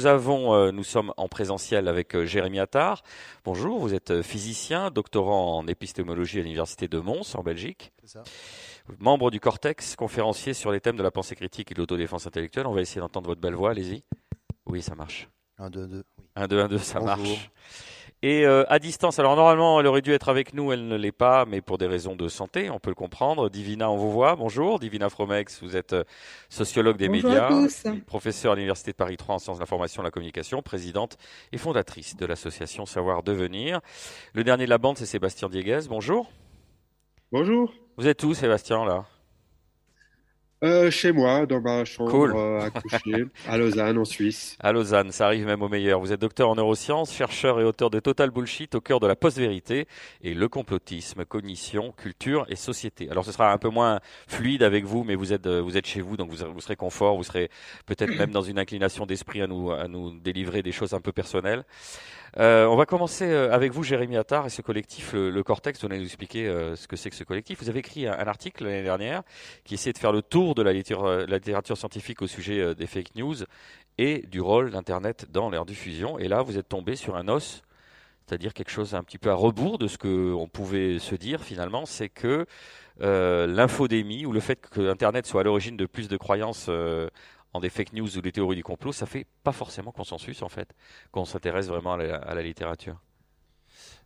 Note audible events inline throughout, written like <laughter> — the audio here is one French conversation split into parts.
nous avons, euh, nous sommes en présentiel avec euh, Jérémy Attard. Bonjour, vous êtes euh, physicien, doctorant en épistémologie à l'université de Mons en Belgique. Ça. Membre du Cortex, conférencier sur les thèmes de la pensée critique et de l'autodéfense intellectuelle. On va essayer d'entendre votre belle voix, allez-y. Oui, ça marche. 1, 2, 2. Oui. 1, 2, 1, 2, ça Bonjour. marche. Et euh, à distance, alors normalement elle aurait dû être avec nous, elle ne l'est pas, mais pour des raisons de santé, on peut le comprendre. Divina, on vous voit. Bonjour, Divina Fromex, vous êtes euh, sociologue des Bonjour médias, à tous. professeure à l'Université de Paris 3 en sciences de l'information et de la communication, présidente et fondatrice de l'association Savoir Devenir. Le dernier de la bande, c'est Sébastien Dieguez. Bonjour. Bonjour. Vous êtes où, Sébastien, là? Euh, chez moi, dans ma chambre Cool. euh, à coucher, <laughs> à Lausanne, en Suisse. À Lausanne, ça arrive même au meilleur. Vous êtes docteur en neurosciences, chercheur et auteur de Total Bullshit au cœur de la post-vérité et le complotisme, cognition, culture et société. Alors ce sera un peu moins fluide avec vous, mais vous êtes, euh, vous êtes chez vous, donc vous, vous serez confort, vous serez peut-être même dans une inclination d'esprit à nous, à nous délivrer des choses un peu personnelles. Euh, on va commencer euh, avec vous, Jérémy Attard, et ce collectif, le, Cortex. Vous allez nous expliquer euh, ce que c'est que ce collectif. Vous avez écrit un, article l'année dernière qui essaie de faire le tour de la littérature, scientifique au sujet des fake news et du rôle d'Internet dans leur diffusion. Et là, vous êtes tombé sur un os, c'est-à-dire quelque chose un petit peu à rebours de ce qu'on pouvait se dire finalement, c'est que l'infodémie ou le fait que Internet soit à l'origine de plus de croyances en des fake news ou des théories du complot, ça fait pas forcément consensus en fait, qu'on s'intéresse vraiment à la, littérature.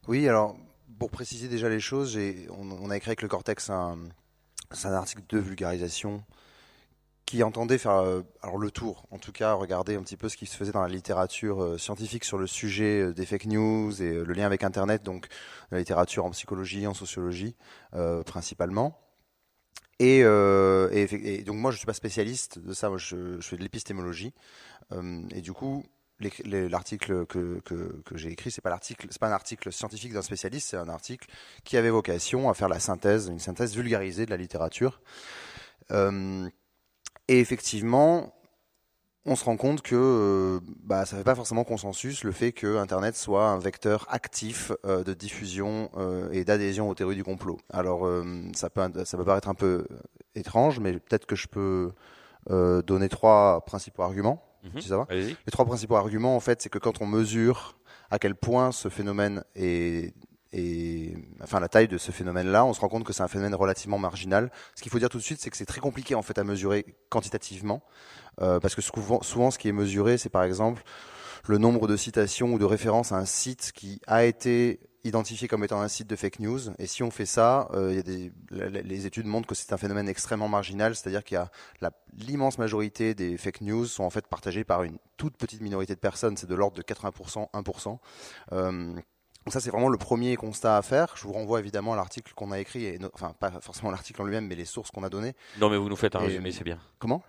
Oui, alors, pour préciser déjà les choses, on, on a écrit avec le Cortex un, article de vulgarisation qui entendait faire euh, alors le tour, en tout cas regarder un petit peu ce qui se faisait dans la littérature euh, scientifique sur le sujet euh, des fake news et le lien avec Internet, donc la littérature en psychologie, en sociologie principalement. Et, euh, et, donc moi je suis pas spécialiste de ça, moi je, je fais de l'épistémologie Euh, et du coup l'article que, que, que j'ai écrit c'est pas pas un article scientifique d'un spécialiste, c'est un article qui avait vocation à faire la synthèse, une synthèse vulgarisée de la littérature. Euh, et effectivement, on se rend compte que euh, bah, ça fait pas forcément consensus le fait que Internet soit un vecteur actif euh, de diffusion euh, et d'adhésion aux théories du complot. Alors ça peut ça peut paraître un peu étrange, mais peut-être que je peux euh, donner trois principaux arguments. Si ça va les trois principaux arguments, en fait, c'est que quand on mesure à quel point ce phénomène est, est- enfin la taille de ce phénomène-là, on se rend compte que c'est un phénomène relativement marginal. Ce qu'il faut dire tout de suite, c'est que c'est très compliqué en fait à mesurer quantitativement, euh, parce que souvent, souvent, ce qui est mesuré, c'est par exemple le nombre de citations ou de références à un site qui a été identifié comme étant un site de fake news. Et si on fait ça, euh, il y a des, les études montrent que c'est un phénomène extrêmement marginal, c'est-à-dire qu'il y a la- l'immense majorité des fake news sont en fait partagées par une toute petite minorité de personnes, c'est de l'ordre de 80%, 1%. Euh, donc ça, c'est vraiment le premier constat à faire. Je vous renvoie évidemment à l'article qu'on a écrit, et no- enfin pas forcément <laughs> l'article en lui-même, mais les sources qu'on a données. Non mais vous nous faites un Et- résumé, c'est bien. Comment?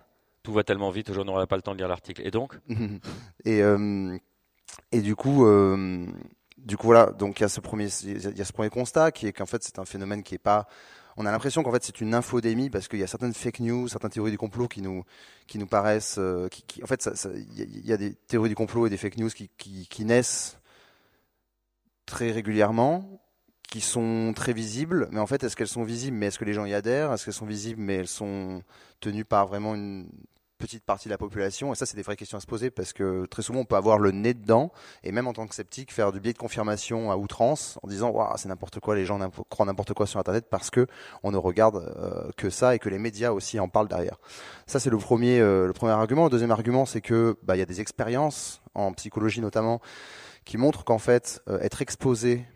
Tout va tellement vite, aujourd'hui on n'aura pas le temps de lire l'article. Et donc <laughs> et, euh, et du coup, euh, du coup voilà, donc il y a ce premier, il y a ce premier constat qui est qu'en fait c'est un phénomène qui est pas. On a l'impression qu'en fait c'est une infodémie parce qu'il y a certaines fake news, certaines théories du complot qui nous qui nous paraissent, euh, qui, en fait il y, a- des théories du complot et des fake news qui, qui naissent très régulièrement, qui sont très visibles, mais en fait est-ce qu'elles sont visibles, mais est-ce que les gens y adhèrent, est-ce qu'elles sont visibles, mais elles sont tenues par vraiment une petite partie de la population Et ça, c'est des vraies questions à se poser parce que très souvent, on peut avoir le nez dedans et même en tant que sceptique, faire du biais de confirmation à outrance en disant Waouh, c'est n'importe quoi, les gens croient n'importe quoi sur Internet parce que on ne regarde euh, que ça et que les médias aussi en parlent derrière. Ça, c'est le premier, euh, le premier argument. Le deuxième argument, c'est que bah, il y a des expériences en psychologie notamment qui montrent qu'en fait, euh, être exposé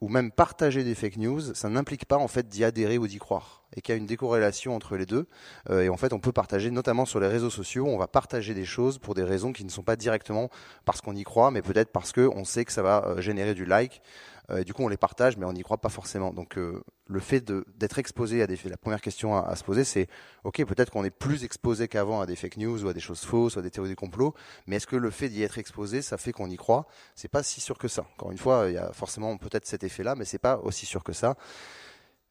ou même partager des fake news, ça n'implique pas en fait d'y adhérer ou d'y croire, et qu'il y a une décorrélation entre les deux. Euh, et en fait, on peut partager, notamment sur les réseaux sociaux, on va partager des choses pour des raisons qui ne sont pas directement parce qu'on y croit, mais peut-être parce que on sait que ça va euh, générer du like. Euh, du coup, on les partage, mais on n'y croit pas forcément. Donc, euh, le fait d'être exposé à des faits, la première question à, à se poser, c'est ok, peut-être qu'on est plus exposé qu'avant à des fake news ou à des choses fausses, ou à des théories du complot, mais est-ce que le fait d'y être exposé, ça fait qu'on y croit? C'est pas si sûr que ça. Encore une fois, il y a forcément peut-être cet effet-là, mais c'est pas aussi sûr que ça.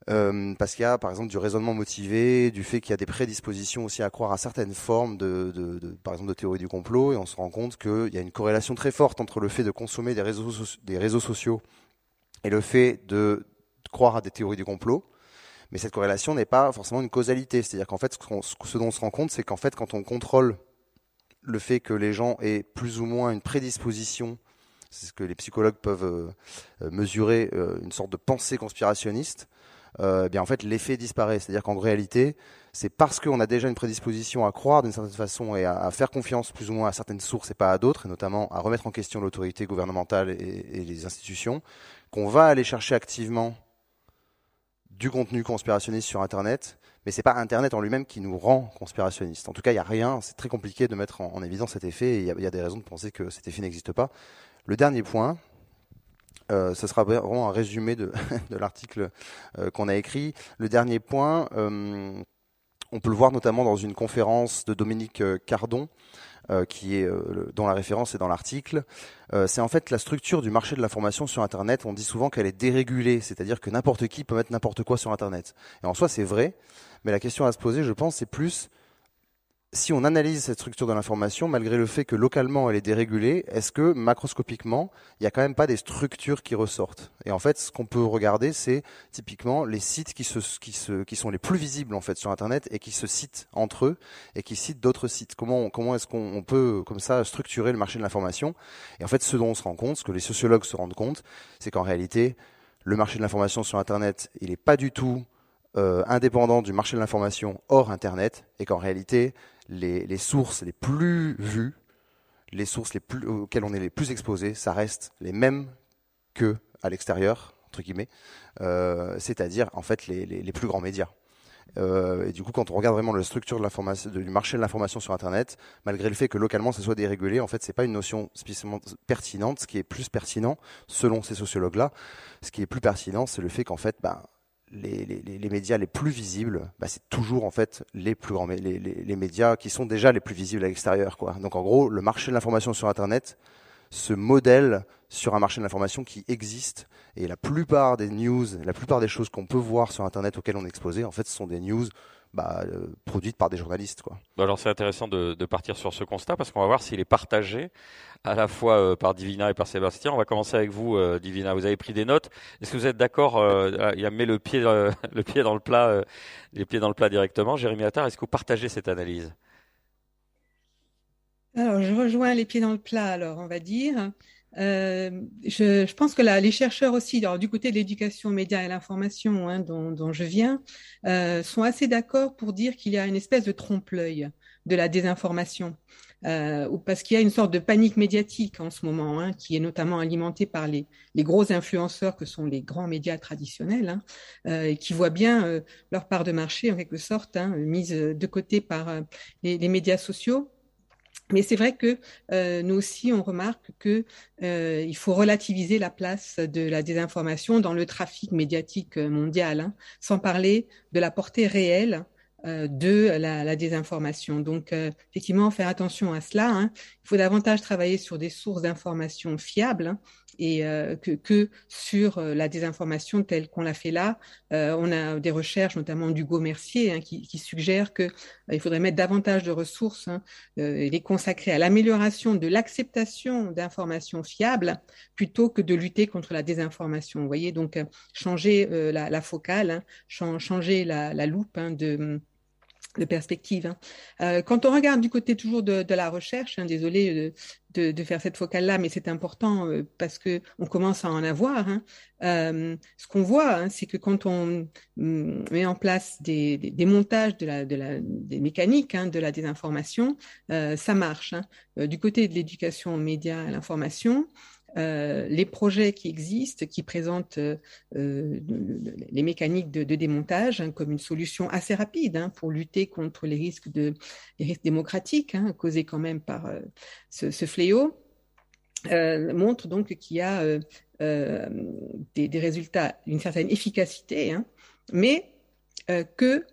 Euh, parce qu'il y a par exemple du raisonnement motivé, du fait qu'il y a des prédispositions aussi à croire à certaines formes de, de, de- par exemple de théorie du complot, et on se rend compte qu'il y a une corrélation très forte entre le fait de consommer des réseaux, sociaux et le fait de croire à des théories du complot. Mais cette corrélation n'est pas forcément une causalité. C'est-à-dire qu'en fait, ce, ce dont on se rend compte, c'est qu'en fait, quand on contrôle le fait que les gens aient plus ou moins une prédisposition, c'est ce que les psychologues peuvent mesurer, une sorte de pensée conspirationniste, eh bien en fait l'effet disparaît. C'est-à-dire qu'en réalité, c'est parce qu'on a déjà une prédisposition à croire d'une certaine façon et à, faire confiance plus ou moins à certaines sources et pas à d'autres, et notamment à remettre en question l'autorité gouvernementale et, les institutions, qu'on va aller chercher activement du contenu conspirationniste sur Internet, mais c'est pas Internet en lui-même qui nous rend conspirationnistes. En tout cas, il n'y a rien, c'est très compliqué de mettre en, évidence cet effet, et il y, a des raisons de penser que cet effet n'existe pas. Le dernier point, euh, ce sera vraiment un résumé <laughs> de, l'article euh, qu'on a écrit. Le dernier point, euh, on peut le voir notamment dans une conférence de Dominique Cardon, qui est dont la référence est dans l'article. c'est en fait la structure du marché de l'information sur Internet. On dit souvent qu'elle est dérégulée, c'est-à-dire que n'importe qui peut mettre n'importe quoi sur Internet. Et en soi, c'est vrai, mais la question à se poser, je pense, c'est plus si on analyse cette structure de l'information, malgré le fait que localement elle est dérégulée, est-ce que macroscopiquement, il n'y a quand même pas des structures qui ressortent? Et en fait, ce qu'on peut regarder, c'est typiquement les sites qui, se, qui, se, qui sont les plus visibles en fait sur Internet et qui se citent entre eux et qui citent d'autres sites. Comment, comment est-ce qu'on peut comme ça structurer le marché de l'information? Et en fait, ce dont on se rend compte, ce que les sociologues se rendent compte, c'est qu'en réalité, le marché de l'information sur Internet, il n'est pas du tout euh, indépendant du marché de l'information hors Internet et qu'en réalité, les, sources les plus vues, les sources les plus, auxquelles on est les plus exposés, ça reste les mêmes que à l'extérieur, entre guillemets, euh, c'est-à-dire en fait les, plus grands médias. Euh, et du coup, quand on regarde vraiment la structure de du marché de l'information sur Internet, malgré le fait que localement ça soit dérégulé, en fait, c'est pas une notion spécialement pertinente. Ce qui est plus pertinent, selon ces sociologues-là, ce qui est plus pertinent, c'est le fait qu'en fait, ben, les, les, les, médias les plus visibles, bah, c'est toujours en fait les plus grands, les, les, médias qui sont déjà les plus visibles à l'extérieur. Quoi. Donc en gros, le marché de l'information sur Internet se modèle sur un marché de l'information qui existe. Et la plupart des news, la plupart des choses qu'on peut voir sur Internet auxquelles on est exposé, en fait, ce sont des news bah, euh, produites par des journalistes. Quoi. Bah, alors c'est intéressant de, de, partir sur ce constat parce qu'on va voir s'il est partagé à la fois euh, par Divina et par Sébastien. On va commencer avec vous, euh, Divina. Vous avez pris des notes. Est-ce que vous êtes d'accord Il a mis le pied, <laughs> le pied dans le plat, les pieds dans le plat directement. Jérémy Attar, est-ce que vous partagez cette analyse? Alors je rejoins les pieds dans le plat. Alors on va dire. Euh, je, pense que là, les chercheurs aussi, du côté de l'éducation média et l'information hein, dont, je viens, euh, sont assez d'accord pour dire qu'il y a une espèce de trompe-l'œil de la désinformation. Euh, parce qu'il y a une sorte de panique médiatique en ce moment, hein, qui est notamment alimentée par les, gros influenceurs que sont les grands médias traditionnels, hein, qui voient bien leur part de marché en quelque sorte mise de côté par les médias sociaux mais c'est vrai que euh, nous aussi, on remarque que euh, il faut relativiser la place de la désinformation dans le trafic médiatique euh, mondial, hein, sans parler de la portée réelle de la, désinformation. Donc, euh, effectivement, faire attention à cela. Hein. Il faut davantage travailler sur des sources d'informations fiables hein, et euh, que, sur la désinformation telle qu'on l'a fait là. on a des recherches, notamment d'Hugo Mercier, hein, qui, qui suggèrent que il faudrait mettre davantage de ressources et les consacrer à l'amélioration de l'acceptation d'informations fiables plutôt que de lutter contre la désinformation. Vous voyez, donc changer la, focale, changer la, loupe de de perspective. Hein. Euh, quand on regarde du côté toujours de, la recherche, hein, désolé de, de, faire cette focale-là, mais c'est important euh, parce que on commence à en avoir. Hein. Euh, ce qu'on voit, hein, c'est que quand on mm, met en place des, montages de la, de la, des mécaniques de la désinformation, euh, ça marche. Euh, du côté de l'éducation aux médias à l'information, euh, les projets qui existent, qui présentent euh, euh, les mécaniques de, démontage hein, comme une solution assez rapide hein, pour lutter contre les risques, démocratiques hein, causés quand même par ce, fléau, montrent donc qu'il y a des, résultats d'une certaine efficacité, mais que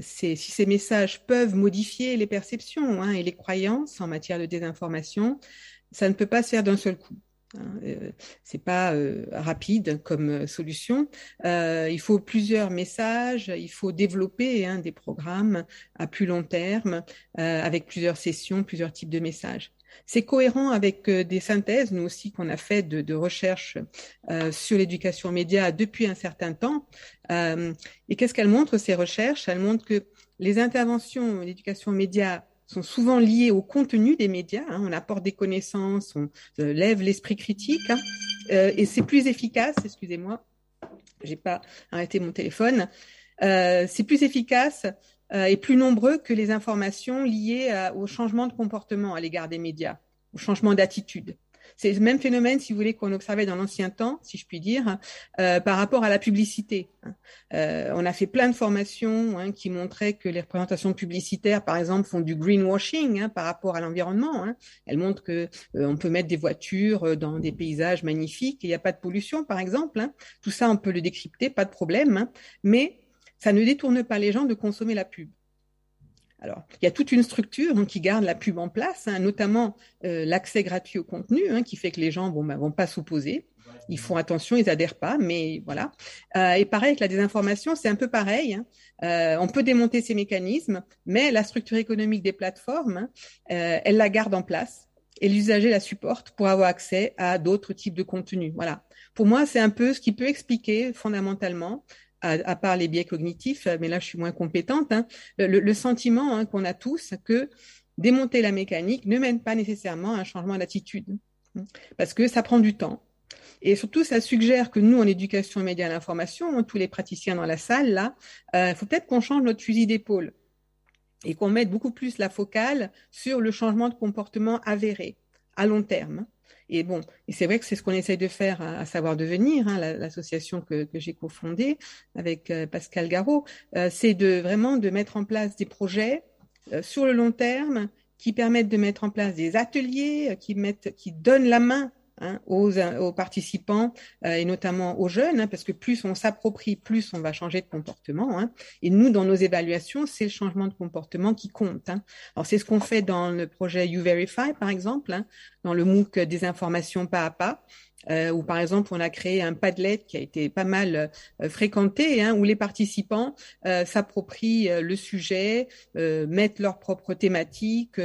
si ces messages peuvent modifier les perceptions et les croyances en matière de désinformation, ça ne peut pas se faire d'un seul coup. Hein, euh, c'est pas euh, rapide comme euh, solution. Il faut plusieurs messages. Il faut développer hein, des programmes à plus long terme avec plusieurs sessions, plusieurs types de messages. C'est cohérent avec des synthèses, nous aussi, qu'on a fait de, de recherche sur l'éducation média depuis un certain temps. et qu'est-ce qu'elles montrent ces recherches? Elles montrent que les interventions l'éducation média sont souvent liées au contenu des médias. Hein. On apporte des connaissances, on lève l'esprit critique, hein. et c'est plus efficace. Excusez-moi, j'ai pas arrêté mon téléphone. c'est plus efficace et plus nombreux que les informations liées au changement de comportement à l'égard des médias, au changement d'attitude. C'est le même phénomène, si vous voulez, qu'on observait dans l'ancien temps, si je puis dire, euh, par rapport à la publicité. Hein. Euh, on a fait plein de formations hein, qui montraient que les représentations publicitaires, par exemple, font du greenwashing hein, par rapport à l'environnement. Elles montrent que euh, on peut mettre des voitures dans des paysages magnifiques il n'y a pas de pollution, par exemple. Tout ça, on peut le décrypter, pas de problème. Mais ça ne détourne pas les gens de consommer la pub. Alors, il y a toute une structure hein, qui garde la pub en place, hein, notamment euh, l'accès gratuit au contenu, hein, qui fait que les gens bon, bah, vont pas s'opposer. Ils font attention, ils adhèrent pas, mais voilà. Euh, et pareil avec la désinformation, c'est un peu pareil. Euh, on peut démonter ces mécanismes, mais la structure économique des plateformes, elle la garde en place et l'usager la supporte pour avoir accès à d'autres types de contenus. Voilà. Pour moi, c'est un peu ce qui peut expliquer fondamentalement à, part les biais cognitifs, mais là je suis moins compétente, hein, le, sentiment hein, qu'on a tous que démonter la mécanique ne mène pas nécessairement à un changement d'attitude, hein, parce que ça prend du temps. Et surtout, ça suggère que nous, en éducation et médias à l'information, tous les praticiens dans la salle, là, il euh, faut peut-être qu'on change notre fusil d'épaule et qu'on mette beaucoup plus la focale sur le changement de comportement avéré à long terme. Et bon, et c'est vrai que c'est ce qu'on essaye de faire à, Savoir Devenir, hein, l'association que, j'ai cofondée avec euh, Pascal Garot, euh, c'est de vraiment de mettre en place des projets euh, sur le long terme qui permettent de mettre en place des ateliers, qui mettent, qui donnent la main Hein, aux, participants euh, et notamment aux jeunes, hein, parce que plus on s'approprie, plus on va changer de comportement. Hein. Et nous, dans nos évaluations, c'est le changement de comportement qui compte. Alors c'est ce qu'on fait dans le projet YouVerify, par exemple, dans le MOOC des informations pas à pas euh, où par exemple on a créé un Padlet qui a été pas mal euh, fréquenté, hein, où les participants euh, s'approprient euh, le sujet, euh, mettent leurs propres thématiques,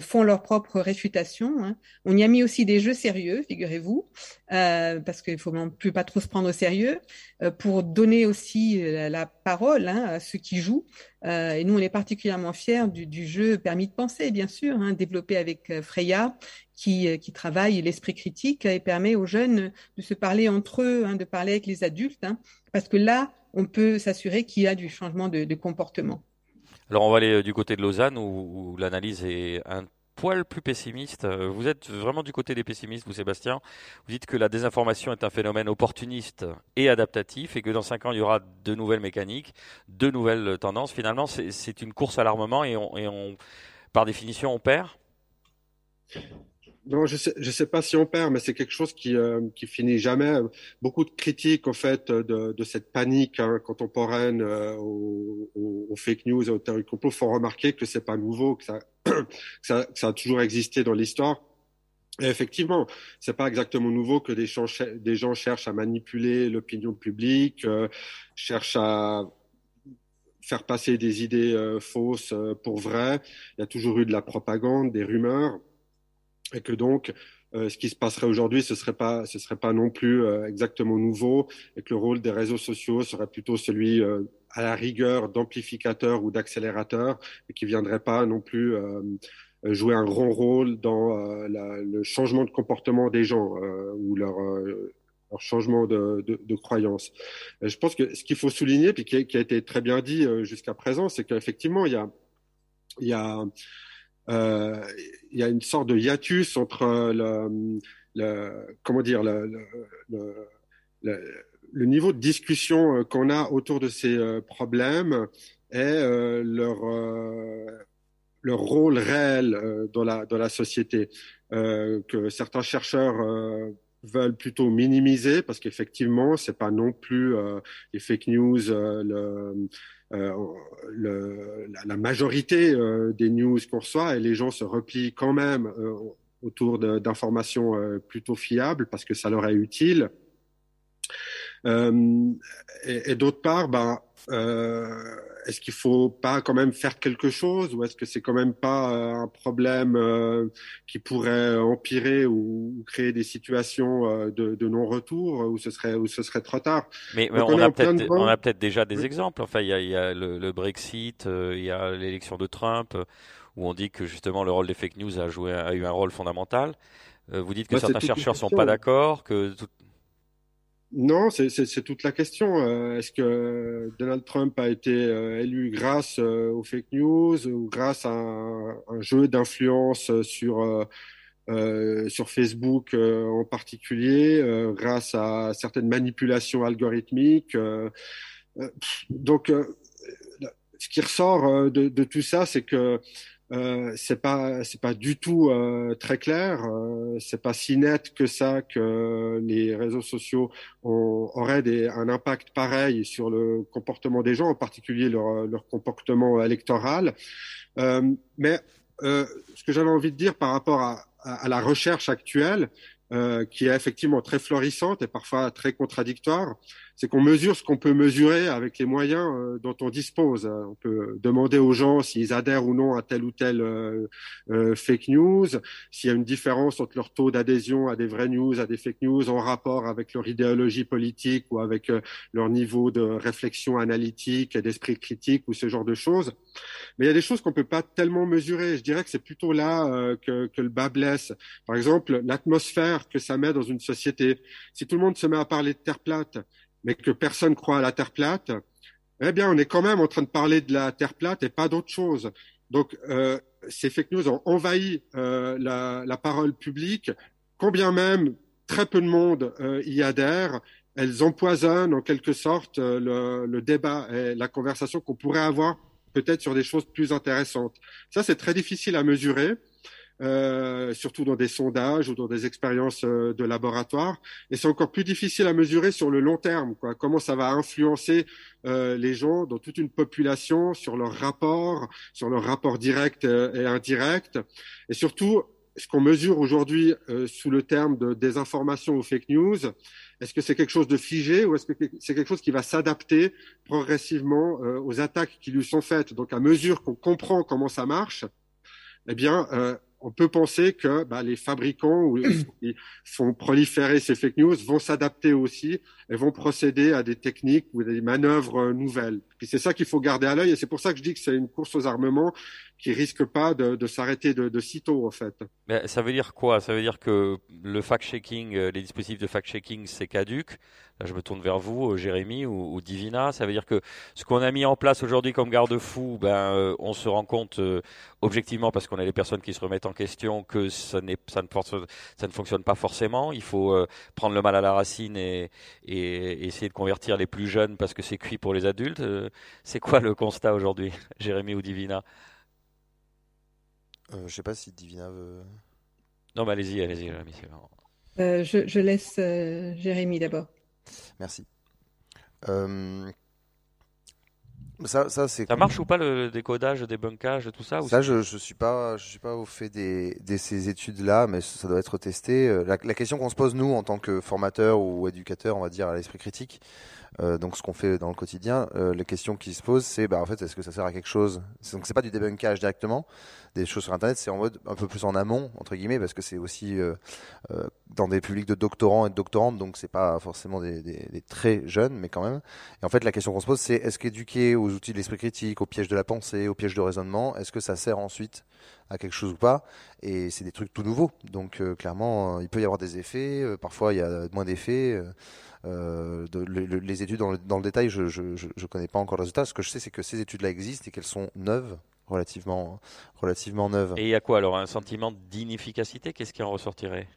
font leurs propres réfutations. Hein. On y a mis aussi des jeux sérieux, figurez-vous, parce qu'il faut non plus pas trop se prendre au sérieux, pour donner aussi la, parole hein, à ceux qui jouent. et nous, on est particulièrement fiers du, du jeu Permis de penser, bien sûr, hein, développé avec Freya, qui, qui travaille l'esprit critique et permet aux jeunes de se parler entre eux, hein, de parler avec les adultes, hein, parce que là, on peut s'assurer qu'il y a du changement de, comportement. Alors on va aller euh, du côté de Lausanne où, l'analyse est un poil plus pessimiste. Euh, vous êtes vraiment du côté des pessimistes, vous Sébastien. Vous dites que la désinformation est un phénomène opportuniste et adaptatif et que dans cinq ans, il y aura de nouvelles mécaniques, de nouvelles tendances. Finalement, c'est une course à l'armement et, par définition, on perd? Non, je sais, je sais pas si on perd, mais c'est quelque chose qui euh, qui finit jamais. Beaucoup de critiques en fait de, de cette panique hein, contemporaine euh, aux, aux, fake news et aux théories complot font remarquer que c'est pas nouveau, que ça, <clears throat> que ça, que ça a toujours existé dans l'histoire. Et effectivement, c'est pas exactement nouveau que des gens, des gens cherchent à manipuler l'opinion publique, euh, cherchent à faire passer des idées euh, fausses euh, pour vraies. Il y a toujours eu de la propagande, des rumeurs et que donc euh, ce qui se passerait aujourd'hui, ce serait pas, ce serait pas non plus euh, exactement nouveau, et que le rôle des réseaux sociaux serait plutôt celui euh, à la rigueur d'amplificateur ou d'accélérateur, et qui viendrait pas non plus jouer un grand rôle dans la, le changement de comportement des gens ou leur leur changement de, de, de croyance. je pense que ce qu'il faut souligner, puis qui a, qui a, été très bien dit jusqu'à présent, c'est qu'effectivement, il y a, il y a euh, il y a une sorte de hiatus entre le, le comment dire le, niveau de discussion euh, qu'on a autour de ces euh, problèmes et leur leur rôle réel dans la dans la société que certains chercheurs veulent plutôt minimiser parce qu'effectivement c'est pas non plus les fake news le euh, le, la, la, majorité euh, des news qu'on reçoit et les gens se replient quand même euh, autour d'informations plutôt fiables parce que ça leur est utile. et, et d'autre part, ben, est-ce qu'il faut pas quand même faire quelque chose ou est-ce que c'est quand même pas euh, un problème euh, qui pourrait empirer ou, créer des situations de, de non-retour où ce serait où ce serait trop tard? Mais, on, a peut-être on a peut-être déjà des exemples. Enfin, il y a, y a le, le, Brexit, il y a l'élection de Trump où on dit que justement le rôle des fake news a joué a eu un rôle fondamental. vous dites que certains chercheurs sont pas d'accord, que tout... Non, c'est toute la question. Euh, est-ce que Donald Trump a été euh, élu grâce euh, aux fake news ou grâce à un, jeu d'influence sur sur Facebook en particulier, grâce à certaines manipulations algorithmiques Donc, ce qui ressort de, de tout ça, c'est que euh, c'est pas c'est pas du tout euh, très clair. Euh, c'est pas si net que ça que les réseaux sociaux ont, auraient des, un impact pareil sur le comportement des gens, en particulier leur, leur comportement électoral. Euh, mais euh, ce que j'avais envie de dire par rapport à, à, à la recherche actuelle, euh, qui est effectivement très florissante et parfois très contradictoire, c'est qu'on mesure ce qu'on peut mesurer avec les moyens euh, dont on dispose. On peut demander aux gens s'ils adhèrent ou non à telle ou telle euh, euh fake news, s'il y a une différence entre leur taux d'adhésion à des vraies news, à des fake news en rapport avec leur idéologie politique ou avec leur niveau de réflexion analytique et d'esprit critique ou ce genre de choses. Mais il y a des choses qu'on peut pas tellement mesurer. Je dirais que c'est plutôt là que, que le bas blesse. Par exemple, l'atmosphère que ça met dans une société. Si tout le monde se met à parler de terre plate, mais que personne croit à la Terre plate, eh bien, on est quand même en train de parler de la Terre plate et pas d'autre chose. Donc, euh, ces fake news ont envahi euh, la, parole publique, combien même très peu de monde euh, y adhère. Elles empoisonnent en quelque sorte le, le débat et la conversation qu'on pourrait avoir peut-être sur des choses plus intéressantes. Ça, c'est très difficile à mesurer. Euh, surtout dans des sondages ou dans des expériences euh, de laboratoire. Et c'est encore plus difficile à mesurer sur le long terme. Quoi. Comment ça va influencer euh, les gens dans toute une population sur leur rapport, sur leur rapport direct et indirect, et surtout ce qu'on mesure aujourd'hui sous le terme de désinformation ou fake news. Est-ce que c'est quelque chose de figé ou est-ce que c'est quelque chose qui va s'adapter progressivement aux attaques qui lui sont faites? Donc à mesure qu'on comprend comment ça marche, eh bien, on peut penser que bah, les fabricants <clears throat> qui font proliférer ces fake news vont s'adapter aussi et vont procéder à des techniques ou des manœuvres nouvelles. Puis c'est ça qu'il faut garder à l'œil et c'est pour ça que je dis que c'est une course aux armements qui risque pas de, s'arrêter de, de sitôt en fait. Mais ça veut dire quoi? Ça veut dire que le fact-checking, euh, les dispositifs de fact-checking, c'est caduque. Là, je me tourne vers vous, euh, Jérémy ou, Divina. Ça veut dire que ce qu'on a mis en place aujourd'hui comme garde-fou, ben, euh, on se rend compte objectivement parce qu'on a des personnes qui se remettent en question que ça, ne, fonctionne pas forcément. Il faut prendre le mal à la racine et, essayer de convertir les plus jeunes parce que c'est cuit pour les adultes. C'est quoi le constat aujourd'hui, Jérémy ou Divina euh, je sais pas si Divina veut. Non, mais allez-y, allez-y, euh, je, je, laisse euh, Jérémy d'abord. Merci. Euh, ça, ça, c'est. Ça marche ou pas le décodage, débunkage, tout ça Ça, je, je suis pas, je suis pas au fait des, des ces études-là, mais ça doit être testé. La, la question qu'on se pose nous en tant que formateur ou éducateur, on va dire à l'esprit critique, euh, donc ce qu'on fait dans le quotidien, euh, les questions qui se posent, c'est bah en fait est-ce que ça sert à quelque chose? Donc c'est pas du débunkage directement, des choses sur internet, c'est en mode un peu plus en amont entre guillemets parce que c'est aussi euh, euh dans des publics de doctorants et de doctorantes, donc c'est pas forcément des, des, des, très jeunes, mais quand même. Et en fait la question qu'on se pose, c'est est-ce qu'éduquer aux outils de l'esprit critique, aux pièges de la pensée, aux pièges de raisonnement, est-ce que ça sert ensuite à quelque chose ou pas? Et c'est des trucs tout nouveaux, donc clairement il peut y avoir des effets, parfois il y a moins d'effets. Euh, de, les études dans le, dans le détail, je, je, connais pas encore le résultat. Ce que je sais, c'est que ces études-là existent et qu'elles sont neuves, relativement, relativement neuves. Et il y a quoi alors Un sentiment d'inefficacité? Qu'est-ce qui en ressortirait?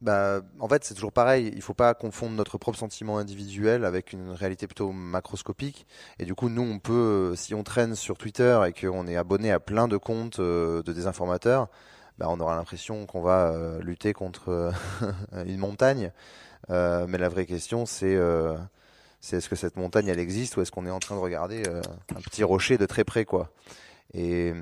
Bah, en fait, c'est toujours pareil. Il faut pas confondre notre propre sentiment individuel avec une réalité plutôt macroscopique. Et du coup, nous, on peut, si on traîne sur Twitter et qu'on est abonné à plein de comptes euh, de désinformateurs, bah, on aura l'impression qu'on va euh, lutter contre <laughs> une montagne. Euh, mais la vraie question, c'est euh, c'est est-ce que cette montagne, elle existe ou est-ce qu'on est en train de regarder euh, un petit rocher de très près, quoi. Et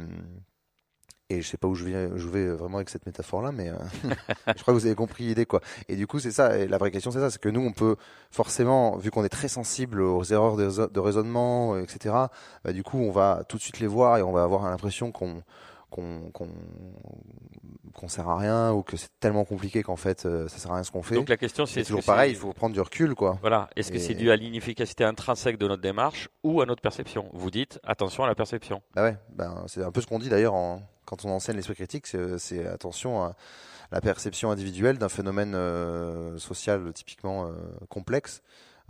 Et je sais pas où je vais, je vais vraiment avec cette métaphore-là, mais euh, <laughs> je crois que vous avez compris l'idée, quoi. Et du coup, c'est ça. La vraie question, c'est ça, c'est que nous, on peut forcément, vu qu'on est très sensible aux erreurs de, raisonnement, etc. Bah, du coup, on va tout de suite les voir et on va avoir l'impression qu'on qu'on qu'on sert à rien ou que c'est tellement compliqué qu'en fait euh, ça sert à rien ce qu'on fait. Donc la question c'est toujours pareil, il faut prendre du recul quoi. Voilà, est-ce que c'est dû à l'inefficacité intrinsèque de notre démarche ou à notre perception? Vous dites attention à la perception. Bah ouais, ben c'est un peu ce qu'on dit d'ailleurs quand on enseigne l'esprit critique, c'est attention à la perception individuelle d'un phénomène euh, social typiquement euh, complexe.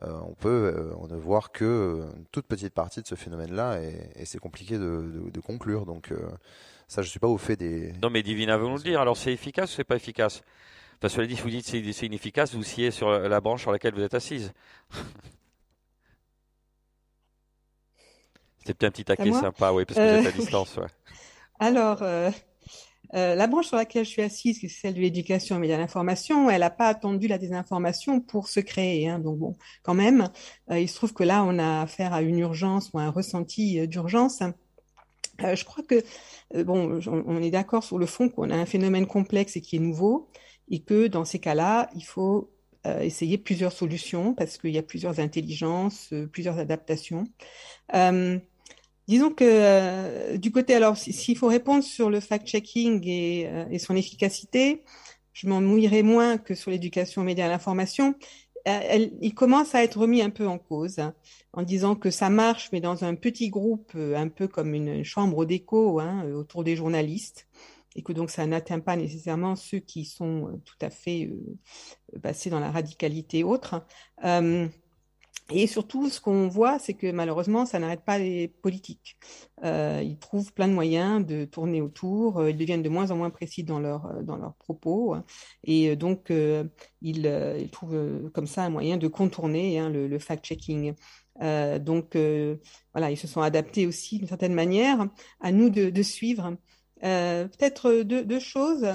on peut on ne voir que une toute petite partie de ce phénomène-là et, c'est compliqué de, de, conclure. Donc ça, je suis pas au fait des. Non, mais Divina veut nous le dire. Alors, c'est efficace ou c'est pas efficace? Parce que vous dites c'est, c'est inefficace, vous sciez sur la branche sur laquelle vous êtes assise. <laughs> C'était peut-être un petit taquet sympa, oui, parce que vous êtes à euh, distance. Ouais. <laughs> Alors, euh, euh, la branche sur laquelle je suis assise, qui est celle de l'éducation et de l'information, elle n'a pas attendu la désinformation pour se créer. Hein, donc bon, quand même, il se trouve que là, on a affaire à une urgence ou à un ressenti d'urgence. Je crois que euh, bon, on est d'accord sur le fond qu'on a un phénomène complexe et qui est nouveau, et que dans ces cas-là, il faut euh, essayer plusieurs solutions parce qu'il y a plusieurs intelligences, euh, plusieurs adaptations. disons que du côté, alors s'il faut répondre sur le fact-checking et, son efficacité, je m'en mouillerai moins que sur l'éducation média à l'information. Il commence à être remis un peu en cause en disant que ça marche, mais dans un petit groupe, euh, un peu comme une chambre d'écho hein, euh, autour des journalistes, et que donc ça n'atteint pas nécessairement ceux qui sont euh, tout à fait passés dans la radicalité autre. Et surtout, ce qu'on voit, c'est que malheureusement, ça n'arrête pas les politiques. Euh, ils trouvent plein de moyens de tourner autour. Ils deviennent de moins en moins précis dans, leur, dans leurs propos. Et donc, ils, ils, trouvent comme ça un moyen de contourner hein, le, fact-checking. Euh, donc euh, voilà, ils se sont adaptés aussi d'une certaine manière à nous de, suivre. Euh, peut-être deux, choses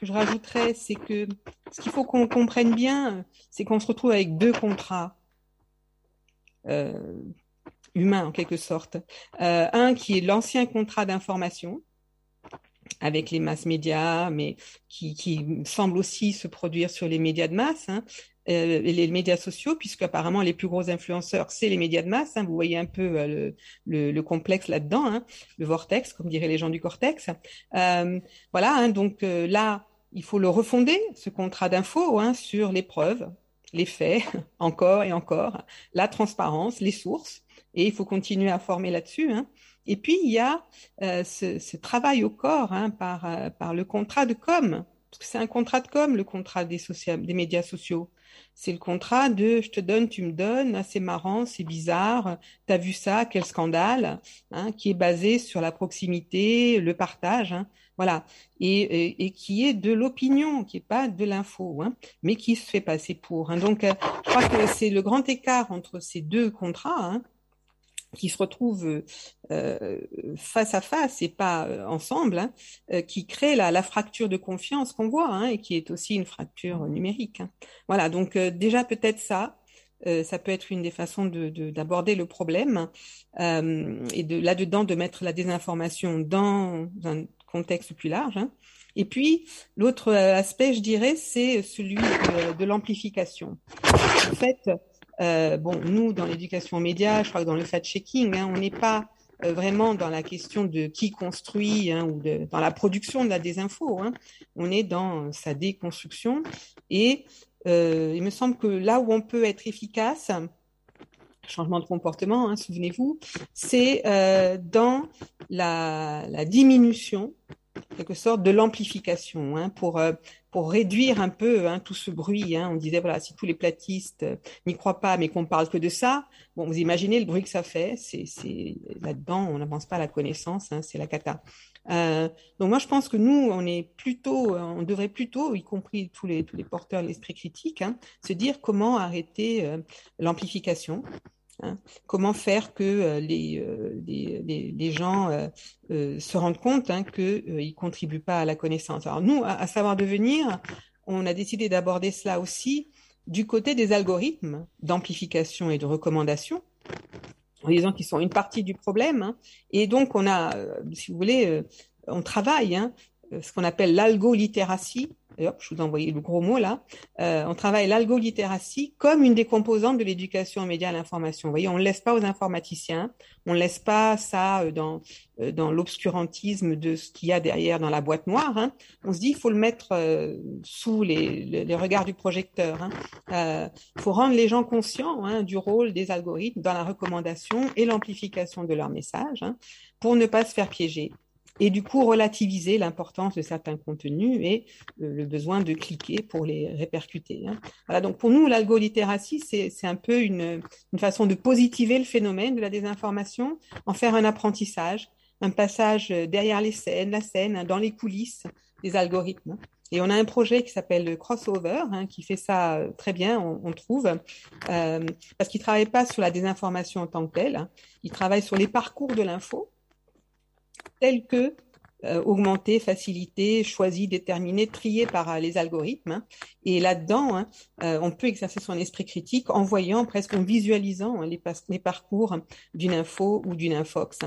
que je rajouterais, c'est que ce qu'il faut qu'on comprenne bien, c'est qu'on se retrouve avec deux contrats humains en quelque sorte. un qui est l'ancien contrat d'information avec les masses médias, mais qui, semble aussi se produire sur les médias de masse, hein, euh, les médias sociaux, puisque apparemment les plus gros influenceurs, c'est les médias de masse. Hein, vous voyez un peu euh, le, le, complexe là-dedans, hein, le vortex, comme diraient les gens du cortex. Euh, voilà, donc euh, là, il faut le refonder, ce contrat d'info, sur les preuves, les faits, <laughs> encore et encore, la transparence, les sources, et il faut continuer à former là-dessus. Hein. Et puis, il y a ce, ce, travail au corps hein, par, par le contrat de com, parce que c'est un contrat de com, le contrat des, médias sociaux. C'est le contrat de je te donne, tu me donnes, ah, c'est marrant, c'est bizarre, t'as vu ça, quel scandale, hein, qui est basé sur la proximité, le partage, voilà, et, qui est de l'opinion, qui est pas de l'info, hein, mais qui se fait passer pour. Hein. Donc, euh, je crois que c'est le grand écart entre ces deux contrats, hein, qui se retrouvent euh, face à face et pas euh, ensemble, hein, qui crée la, fracture de confiance qu'on voit et qui est aussi une fracture numérique. Voilà, donc déjà peut-être ça, ça peut être une des façons d'aborder de, le problème et de là-dedans de mettre la désinformation dans un contexte plus large. Hein. Et puis, l'autre aspect, je dirais, c'est celui de, l'amplification. En fait, euh, bon, nous, dans l'éducation aux médias, je crois que dans le fact-checking, hein, on n'est pas euh, vraiment dans la question de qui construit hein, ou dans la production de la désinfo. On est dans sa déconstruction. Et euh, il me semble que là où on peut être efficace, changement de comportement, hein, souvenez-vous, c'est euh, dans la, la, diminution quelque sorte de l'amplification hein, pour euh, pour réduire un peu hein, tout ce bruit. On disait voilà si tous les platistes euh, n'y croient pas mais qu'on parle que de ça, bon vous imaginez le bruit que ça fait. C'est là-dedans on n'avance pas à la connaissance, c'est la cata. Donc moi je pense que nous on est plutôt on devrait plutôt y compris tous les tous les porteurs de l'esprit critique se dire comment arrêter l'amplification Hein. Comment faire que euh, les, euh, les, les, gens euh, se rendent compte hein, qu'ils ne contribuent pas à la connaissance Alors nous, à, Savoir Devenir, on a décidé d'aborder cela aussi du côté des algorithmes d'amplification et de recommandation, en disant qu'ils sont une partie du problème. Hein. Et donc, on a, si vous voulez, on travaille ce qu'on appelle l'algolittératie. Je vous ai envoyé le gros mot là. Euh, on travaille l'algolittératie comme une des composantes de l'éducation aux médias à l'information. Vous voyez, on ne laisse pas aux informaticiens, on ne laisse pas ça euh, dans, euh, dans l'obscurantisme de ce qu'il y a derrière dans la boîte noire. Hein. On se dit, il faut le mettre sous les, regards du projecteur. Il hein. faut rendre les gens conscients hein, du rôle des algorithmes dans la recommandation et l'amplification de leurs messages hein, pour ne pas se faire piéger et du coup relativiser l'importance de certains contenus et le besoin de cliquer pour les répercuter. Hein. Voilà, donc pour nous, l'algolittératie, c'est un peu une, une, façon de positiver le phénomène de la désinformation, en faire un apprentissage, un passage derrière les scènes, la scène, dans les coulisses des algorithmes. Et on a un projet qui s'appelle Crossover, hein, qui fait ça très bien, on, on trouve, euh, parce qu'il ne travaille pas sur la désinformation en tant que telle, hein. il travaille sur les parcours de l'info, tels que euh, augmentés, facilités, choisis, déterminés, triés par euh, les algorithmes. Hein. Et là-dedans, hein, euh, on peut exercer son esprit critique en voyant, presque en visualisant hein, les, parcours d'une info ou d'une infox.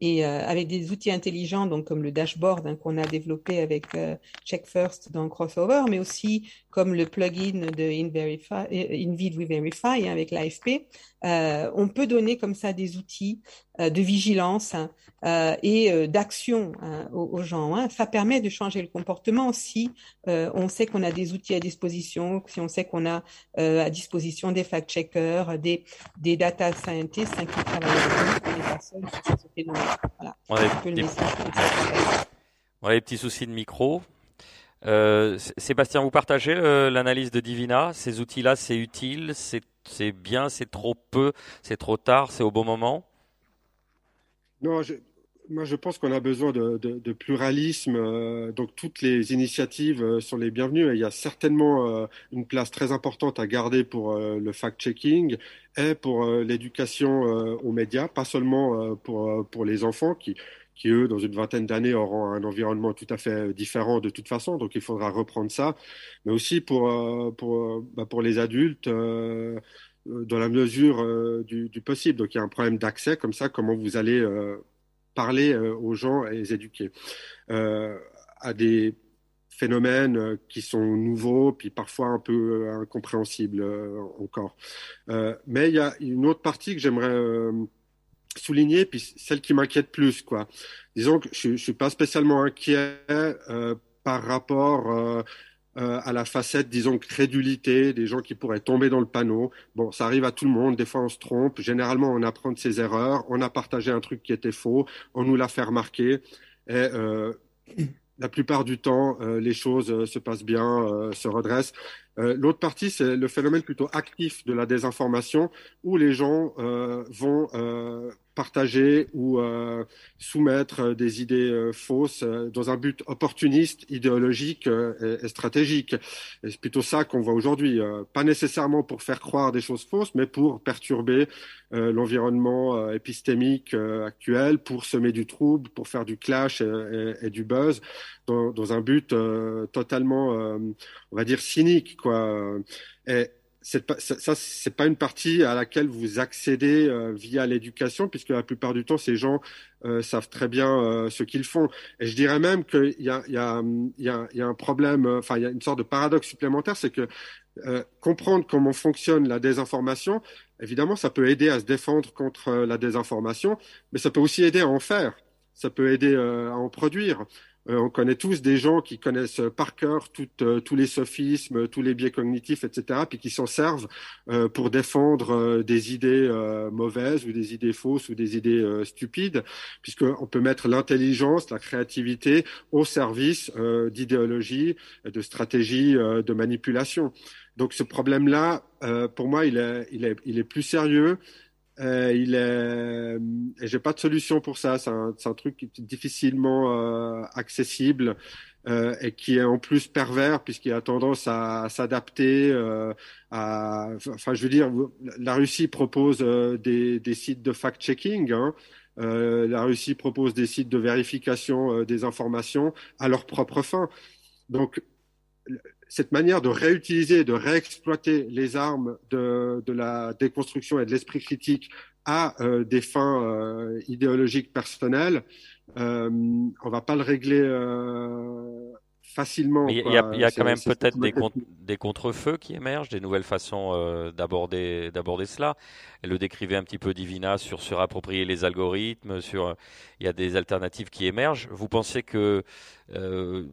Hein. Et euh, avec des outils intelligents, donc comme le dashboard hein, qu'on a développé avec euh, Check First dans Crossover, mais aussi comme le plugin de InVerify, InVidWeVerify hein, avec l'AFP, euh, on peut donner comme ça des outils euh, de vigilance hein, euh, et d'action hein, aux, aux, gens. Hein. Ça permet de changer le comportement si on sait qu'on a des outils à disposition, si on sait qu'on a à disposition des fact-checkers, des, des data scientists qui travaillent avec les personnes qui ce phénomène. Voilà. On a, des, on a des petits soucis de micro. Euh, Sébastien, vous partagez euh, l'analyse de Divina? Ces outils-là, c'est utile, c'est bien, c'est trop peu, c'est trop tard, c'est au bon moment? Non, je, moi je pense qu'on a besoin de, pluralisme. Euh, donc toutes les initiatives euh, sont les bienvenues. il y a certainement euh, une place très importante à garder pour le fact-checking et pour l'éducation aux médias, pas seulement pour, les enfants qui eux, dans une vingtaine d'années, auront un environnement tout à fait différent de toute façon. Donc, il faudra reprendre ça. Mais aussi pour, bah, les adultes, dans la mesure du, possible. Donc, il y a un problème d'accès, comme ça, comment vous allez parler aux gens et les éduquer à des phénomènes qui sont nouveaux, puis parfois un peu incompréhensibles encore. mais il y a une autre partie que j'aimerais souligner, puis celle qui m'inquiète plus, quoi. Disons que je, je suis pas spécialement inquiet euh, par rapport euh, euh, à la facette, disons, crédulité des gens qui pourraient tomber dans le panneau. Bon, ça arrive à tout le monde. Des fois, on se trompe. Généralement, on apprend de ses erreurs. On a partagé un truc qui était faux. On nous l'a fait remarquer. Et euh, la plupart du temps, euh, les choses se passent bien, se redressent. L'autre partie, c'est le phénomène plutôt actif de la désinformation, où les gens vont partager ou euh, soumettre des idées euh, fausses euh, dans un but opportuniste, idéologique et, stratégique. C'est plutôt ça qu'on voit aujourd'hui. pas nécessairement pour faire croire des choses fausses, mais pour perturber l'environnement épistémique actuel, pour semer du trouble, pour faire du clash et, du buzz, dans, un but totalement, on va dire, cynique. Quoi. Ça, c'est pas une partie à laquelle vous accédez euh, via l'éducation, puisque la plupart du temps, ces gens euh, savent très bien euh, ce qu'ils font. Et je dirais même qu'il y a un problème, enfin, il y a une sorte de paradoxe supplémentaire, c'est que comprendre comment fonctionne la désinformation, évidemment, ça peut aider à se défendre contre la désinformation, mais ça peut aussi aider à en faire. Ça peut aider à en produire. Euh, on connaît tous des gens qui connaissent par cœur euh, tous les sophismes, tous les biais cognitifs, etc., puis qui s'en servent euh, pour défendre des idées mauvaises ou des idées fausses ou des idées stupides, puisqu'on peut mettre l'intelligence, la créativité au service d'idéologies, de stratégies de manipulation. Donc ce problème-là, pour moi, il est, plus sérieux euh, il est, j'ai pas de solution pour ça. C'est un, un, truc difficilement euh, accessible euh, et qui est en plus pervers puisqu'il a tendance à, s'adapter. Euh, enfin, je veux dire, la Russie propose euh, des, des, sites de fact-checking. Hein. la Russie propose des sites de vérification des informations à leur propre fin. Donc cette manière de réutiliser, de réexploiter les armes de, de la déconstruction et de l'esprit critique à euh, des fins euh, idéologiques personnelles, euh, on va pas le régler euh, facilement. Il y, a, y a quand même peut-être des, des contre-feux qui émergent, des nouvelles façons euh, d'aborder d'aborder cela. Elle le décrivait un petit peu Divina sur se réapproprier les algorithmes, sur il y a des alternatives qui émergent. Vous pensez que euh,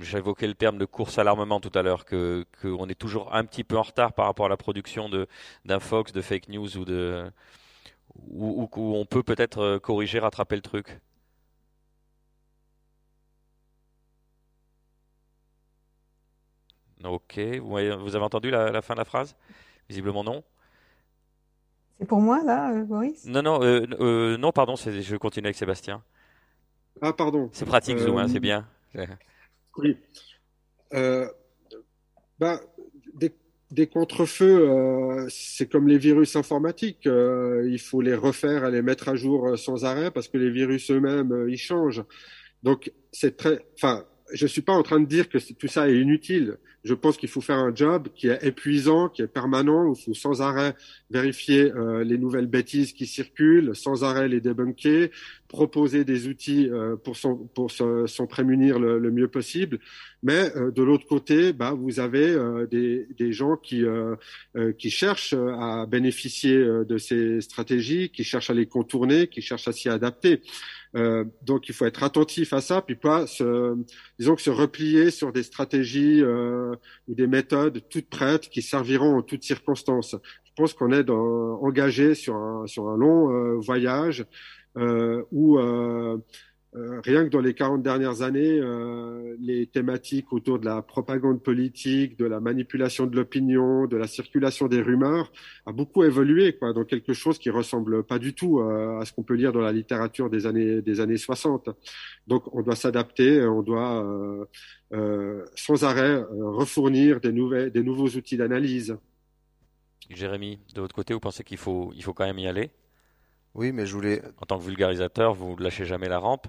j'évoquais le terme de course à l'armement tout à l'heure, que qu'on est toujours un petit peu en retard par rapport à la production de d'un Fox, de fake news ou de où, où on peut peut-être euh, corriger, rattraper le truc? Ok, vous avez, entendu la, fin de la phrase? Visiblement non. C'est pour moi là, euh, Boris? Non, non, euh, euh, non, pardon, je continue avec Sébastien. Ah, pardon. C'est pratique, Zoom, hein, c'est bien. <laughs> Oui. Bah, des, des contre-feux, c'est comme les virus informatiques. il faut les refaire et les mettre à jour sans arrêt parce que les virus eux-mêmes, ils changent. Donc, c'est très. Enfin, je suis pas en train de dire que tout ça est inutile. Je pense qu'il faut faire un job qui est épuisant, qui est permanent, où il faut sans arrêt vérifier euh, les nouvelles bêtises qui circulent, sans arrêt les débunker, proposer des outils euh, pour s'en pour prémunir le, le, mieux possible. Mais euh, de l'autre côté, bah, vous avez euh, des, des gens qui qui cherchent à bénéficier de ces stratégies, qui cherchent à les contourner, qui cherchent à s'y adapter. Euh, donc il faut être attentif à ça, puis pas se, disons que se replier sur des stratégies euh, ou des méthodes toutes prêtes qui serviront en toutes circonstances. Je pense qu'on est engagé sur un, sur un long euh, voyage où euh, rien que dans les 40 dernières années, euh, les thématiques autour de la propagande politique, de la manipulation de l'opinion, de la circulation des rumeurs, a beaucoup évolué, quoi, dans quelque chose qui ressemble pas du tout euh, à ce qu'on peut lire dans la littérature des années des années 60. Donc, on doit s'adapter, on doit euh, sans arrêt refournir des nouvelles, des nouveaux outils d'analyse. Jérémy, de votre côté, vous pensez qu'il faut, il faut quand même y aller? Oui, mais je voulais. En tant que vulgarisateur, vous ne lâchez jamais la rampe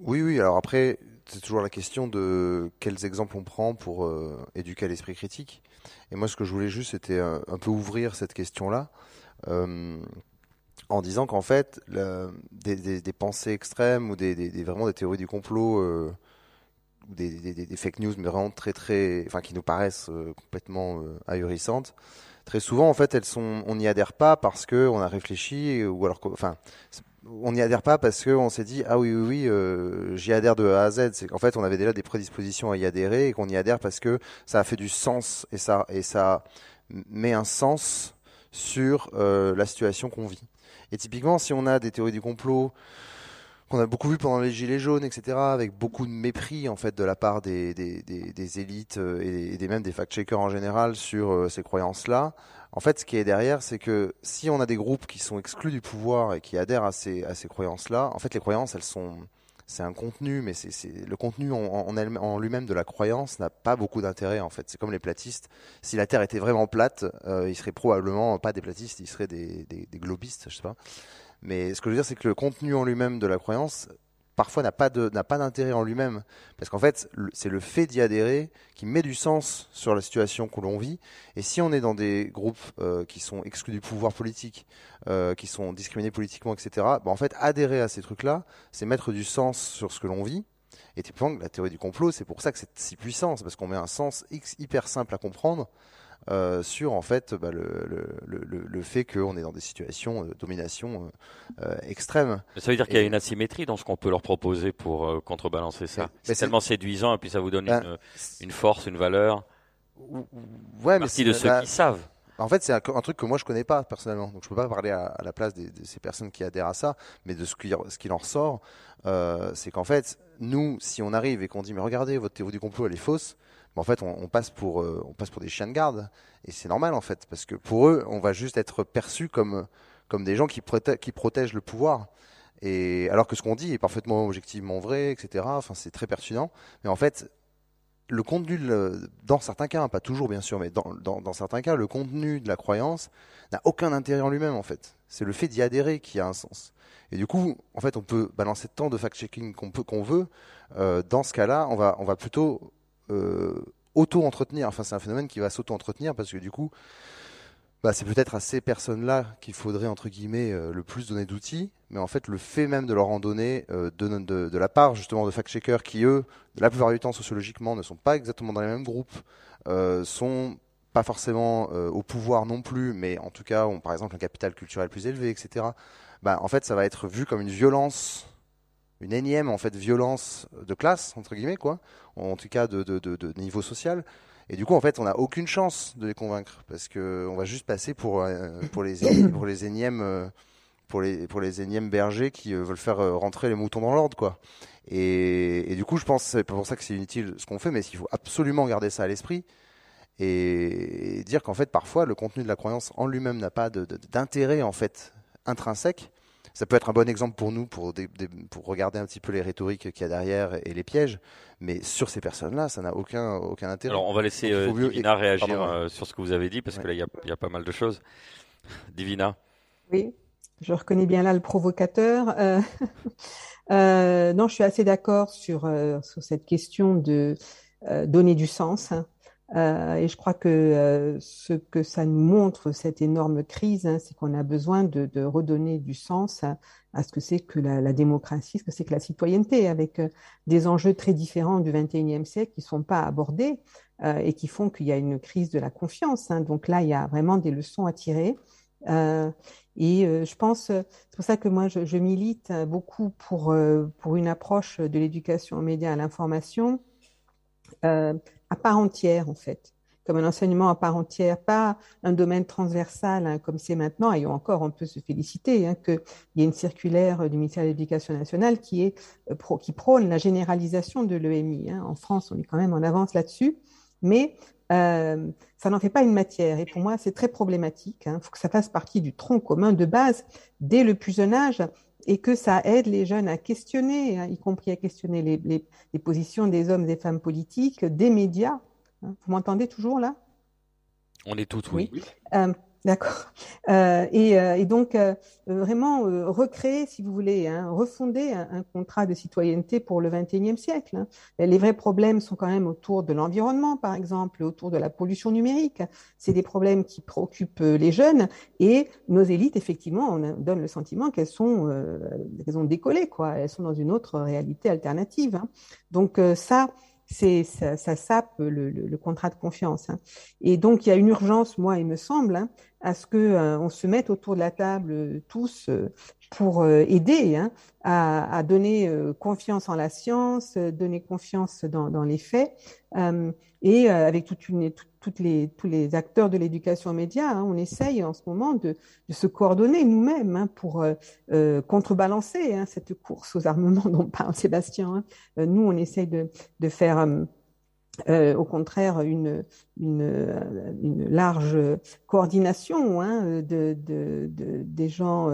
Oui, oui. Alors après, c'est toujours la question de quels exemples on prend pour euh, éduquer l'esprit critique. Et moi, ce que je voulais juste, c'était un, peu ouvrir cette question-là. Euh, en disant qu'en fait, des, pensées extrêmes ou des, vraiment des théories du complot, euh, des, fake news, mais vraiment très très, enfin qui nous paraissent complètement ahurissantes, très souvent, en fait, elles sont, on n'y adhère pas parce que on a réfléchi ou alors, enfin, on n'y adhère pas parce qu'on s'est dit ah oui oui oui euh, j'y adhère de A à Z. C'est qu'en fait on avait déjà des prédispositions à y adhérer et qu'on y adhère parce que ça a fait du sens et ça et ça met un sens sur euh, la situation qu'on vit. Et typiquement si on a des théories du complot qu'on a beaucoup vu pendant les Gilets jaunes, etc., avec beaucoup de mépris en fait de la part des, des, des, des élites euh, et, des, même des fact-checkers en général sur ces croyances-là. En fait, ce qui est derrière, c'est que si on a des groupes qui sont exclus du pouvoir et qui adhèrent à ces, à ces croyances-là, en fait, les croyances, elles sont, c'est un contenu, mais c'est le contenu en, lui-même de la croyance n'a pas beaucoup d'intérêt en fait. C'est comme les platistes. Si la Terre était vraiment plate, euh, ils seraient probablement pas des platistes, ils seraient des, des, des globistes, je sais pas. Mais ce que je veux dire, c'est que le contenu en lui-même de la croyance, parfois n'a pas n'a pas d'intérêt en lui-même, parce qu'en fait, c'est le fait d'y adhérer qui met du sens sur la situation que l'on vit. Et si on est dans des groupes euh, qui sont exclus du pouvoir politique, euh, qui sont discriminés politiquement, etc., bah en fait, adhérer à ces trucs-là, c'est mettre du sens sur ce que l'on vit. Et typiquement, la théorie du complot, c'est pour ça que c'est si puissant, c'est parce qu'on met un sens hyper simple à comprendre euh, sur en fait bah, le, le, le, le, fait qu'on est dans des situations de domination euh, euh extrême. Ça veut dire qu'il y a une asymétrie dans ce qu'on peut leur proposer pour euh, contrebalancer ça. C'est tellement séduisant et puis ça vous donne ben, une, une, force, une valeur. Ouais, mais c'est de ceux qui savent. En fait, c'est un, truc que moi je connais pas personnellement, donc je peux pas parler à, la place de ces personnes qui adhèrent à ça, mais de ce qui, ce qui en ressort, euh, c'est qu'en fait, nous, si on arrive et qu'on dit mais regardez, votre théorie du complot elle est fausse, en fait, on, passe pour, euh, on passe pour des chiens de garde. Et c'est normal, en fait, parce que pour eux, on va juste être perçus comme, comme des gens qui, qui protègent le pouvoir. Et alors que ce qu'on dit est parfaitement objectivement vrai, etc. Enfin, c'est très pertinent. Mais en fait, le contenu, dans certains cas, pas toujours bien sûr, mais dans, dans, dans, certains cas, le contenu de la croyance n'a aucun intérêt en lui-même en fait. C'est le fait d'y adhérer qui a un sens. Et du coup, en fait, on peut balancer tant de fact-checking qu'on peut, qu'on veut. Euh, dans ce cas-là, on va, on va plutôt euh, auto-entretenir. Enfin, c'est un phénomène qui va s'auto-entretenir parce que du coup, bah, c'est peut-être à ces personnes-là qu'il faudrait, entre guillemets, euh, le plus donner d'outils. Mais en fait, le fait même de leur en donner euh, de, la part, justement, de fact-checkers qui, eux, la plupart du temps, sociologiquement, ne sont pas exactement dans les mêmes groupes, euh, sont pas forcément euh, au pouvoir non plus, mais en tout cas ont, par exemple, un capital culturel plus élevé, etc. Bah, en fait, ça va être vu comme une violence une énième en fait violence de classe entre guillemets quoi en tout cas de niveau social et du coup, en fait, on n'a aucune chance de les convaincre parce que on va juste passer pour euh, pour les <coughs> pour les énièmes euh, pour les pour les énièmes bergers qui euh, veulent faire rentrer les moutons dans l'ordre, quoi. Et, du coup, je pense c'est pour ça que c'est inutile ce qu'on fait, mais il faut absolument garder ça à l'esprit et, dire qu'en fait, parfois, le contenu de la croyance en lui-même n'a pas d'intérêt en fait intrinsèque ça peut être un bon exemple pour nous pour, des, des, pour regarder un petit peu les rhétoriques qu'il y a derrière et les pièges. Mais sur ces personnes-là, ça n'a aucun, aucun intérêt. Alors, on va laisser euh, Divina réagir euh, sur ce que vous avez dit, parce ouais. que là, il y, y, a pas mal de choses. <laughs> Divina Oui, je reconnais bien là le provocateur. Euh, <laughs> euh, non, je suis assez d'accord sur, euh, sur cette question de donner du sens. Hein. Euh, et je crois que euh, ce que ça nous montre, cette énorme crise, hein, c'est qu'on a besoin de, redonner du sens à, ce que c'est que la, démocratie, ce que c'est que la citoyenneté, avec euh, des enjeux très différents du XXIe siècle qui ne sont pas abordés et qui font qu'il y a une crise de la confiance. Hein. Donc là, il y a vraiment des leçons à tirer. Et je pense, c'est pour ça que moi, je, milite beaucoup pour, pour une approche de l'éducation aux médias à l'information à part entière, en fait, comme un enseignement à part entière, pas un domaine transversal hein, comme c'est maintenant. Et encore, on peut se féliciter hein, qu'il y ait une circulaire du ministère de l'Éducation nationale qui, euh, prône la généralisation de l'EMI. Hein. En France, on est quand même en avance là-dessus, mais euh, ça n'en fait pas une matière. Et pour moi, c'est très problématique. Il hein. faut que ça fasse partie du tronc commun de base dès le plus jeune âge et que ça aide les jeunes à questionner, hein, y compris à questionner les, les, les, positions des hommes et des femmes politiques, des médias. Hein. Vous m'entendez toujours là? On est toutes, oui. oui. Euh, D'accord. Euh, et, euh, et, donc, euh, vraiment euh, recréer, si vous voulez, hein, refonder un, un, contrat de citoyenneté pour le XXIe siècle. Hein. Les vrais problèmes sont quand même autour de l'environnement, par exemple, autour de la pollution numérique. C'est des problèmes qui préoccupent les jeunes et nos élites, effectivement, on donne le sentiment qu'elles sont, euh, qu'elles ont décollé, quoi. Elles sont dans une autre réalité alternative. Hein. Donc ça, c'est ça, ça, sape le, le, le, contrat de confiance. Hein. Et donc il y a une urgence, moi, il me semble, hein, à ce que euh, on se mette autour de la table euh, tous euh, pour aider hein, à, donner confiance en la science, donner confiance dans, les faits, et avec toutes les, tous les acteurs de l'éducation aux médias, hein, on essaye en ce moment de, se coordonner nous-mêmes hein, pour contrebalancer cette course aux armements <laughs> dont parle Sébastien. Nous, on essaye de faire euh, au contraire une, une, une, large coordination hein, de, de, de, des gens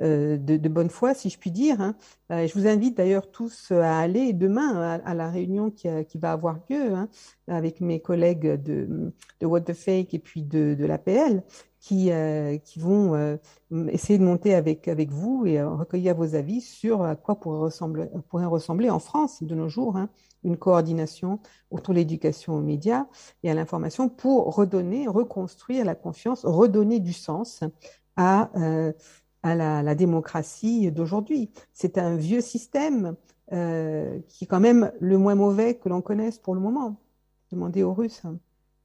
euh, de, de, bonne foi, si je puis dire. Hein. Euh, je vous invite d'ailleurs tous à aller demain à, la réunion qui, qui, va avoir lieu hein, avec mes collègues de, de What the Fake et puis de, de l'APL qui, euh, qui vont euh, essayer de monter avec, avec vous et euh, recueillir vos avis sur à quoi pourrait ressembler, pourrait ressembler en France de nos jours hein, une coordination autour de l'éducation aux médias et à l'information pour redonner, reconstruire la confiance, redonner du sens à, à la, la démocratie d'aujourd'hui. C'est un vieux système qui est quand même le moins mauvais que l'on connaisse pour le moment. Demandez aux Russes.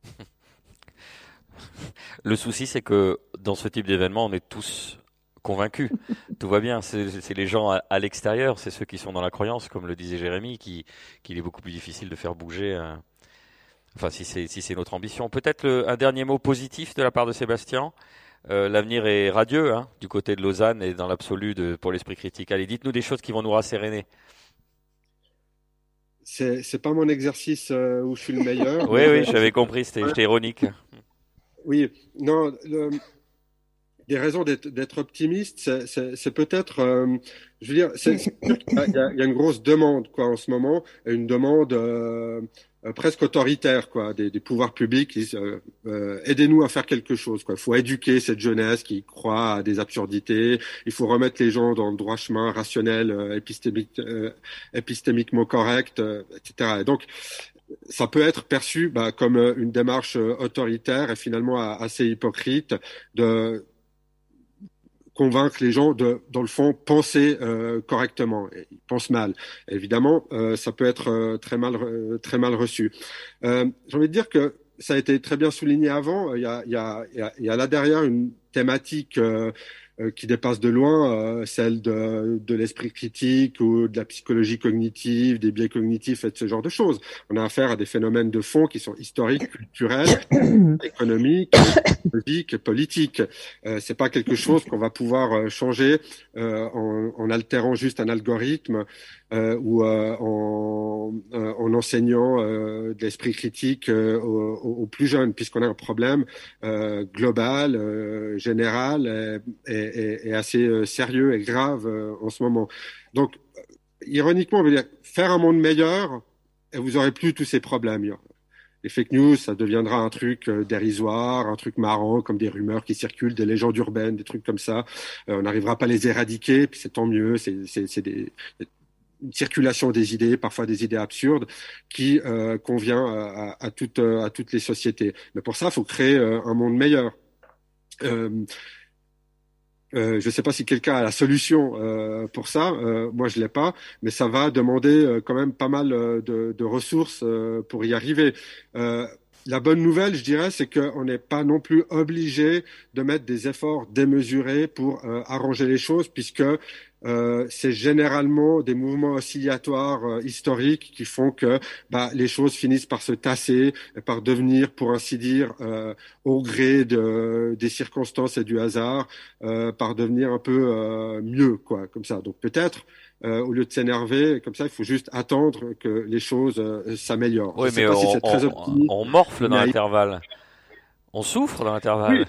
<laughs> <laughs> Le souci, c'est que dans ce type d'événement, on est tous convaincus. <laughs> Tout va bien. C'est les gens à, à l'extérieur, c'est ceux qui sont dans la croyance, comme le disait Jérémy, qu'il qui est beaucoup plus difficile de faire bouger. Euh, enfin, si c'est si notre ambition. Peut-être un dernier mot positif de la part de Sébastien. Euh, L'avenir est radieux hein, du côté de Lausanne et dans l'absolu pour l'esprit critique. Allez, dites-nous des choses qui vont nous rasséréner c'est pas mon exercice euh, où je suis le meilleur. <laughs> oui, oui, j'avais compris, c'était ironique. Oui, non, des raisons d'être optimiste, c'est peut-être, euh, je veux dire, il y, a une grosse demande quoi en ce moment, une demande euh, presque autoritaire quoi, des, pouvoirs publics. Euh, euh, Aidez-nous à faire quelque chose. Il faut éduquer cette jeunesse qui croit à des absurdités. Il faut remettre les gens dans le droit chemin rationnel, épistémique, épistémiquement correct, etc. Et donc ça peut être perçu bah, comme une démarche autoritaire et finalement assez hypocrite de convaincre les gens de, dans le fond, penser euh, correctement. Ils pensent mal. Évidemment, euh, ça peut être euh, très mal, très mal reçu. J'ai envie de dire que ça a été très bien souligné avant. Il y a, là derrière une thématique euh, qui dépasse de loin euh, celle de, de l'esprit critique ou de la psychologie cognitive, des biais cognitifs et de ce genre de choses. On a affaire à des phénomènes de fond qui sont historiques, culturels, <coughs> économiques, politiques, politiques. Euh, c'est pas quelque chose qu'on va pouvoir euh, changer euh, en, en, altérant juste un algorithme euh, ou euh, en, euh, en, enseignant de l'esprit critique aux, aux, plus jeunes, puisqu'on a un problème global, général et, et, et, assez sérieux et grave en ce moment. Donc, ironiquement, on veut dire faire un monde meilleur et vous aurez plus tous ces problèmes les fake news, ça deviendra un truc dérisoire, un truc marrant, comme des rumeurs qui circulent, des légendes urbaines, des trucs comme ça. on n'arrivera pas à les éradiquer, puis c'est tant mieux. C'est une circulation des idées, parfois des idées absurdes, qui euh, convient à, toutes, les sociétés. Mais pour ça, il faut créer euh, un monde meilleur. Euh, euh, je ne sais pas si quelqu'un a la solution euh, pour ça. Euh, moi, je l'ai pas, mais ça va demander quand même pas mal de, de ressources pour y arriver. la bonne nouvelle, je dirais, c'est qu'on n'est pas non plus obligé de mettre des efforts démesurés pour arranger les choses, puisque euh, c'est généralement des mouvements oscillatoires euh, historiques qui font que bah, les choses finissent par se tasser, et par devenir, pour ainsi dire, euh, au gré de, des circonstances et du hasard, par devenir un peu mieux, quoi, comme ça. Donc peut-être. au lieu de s'énerver, comme ça, il faut juste attendre que les choses s'améliorent. Oui, mais on, on, morfle dans l'intervalle. On souffre dans l'intervalle.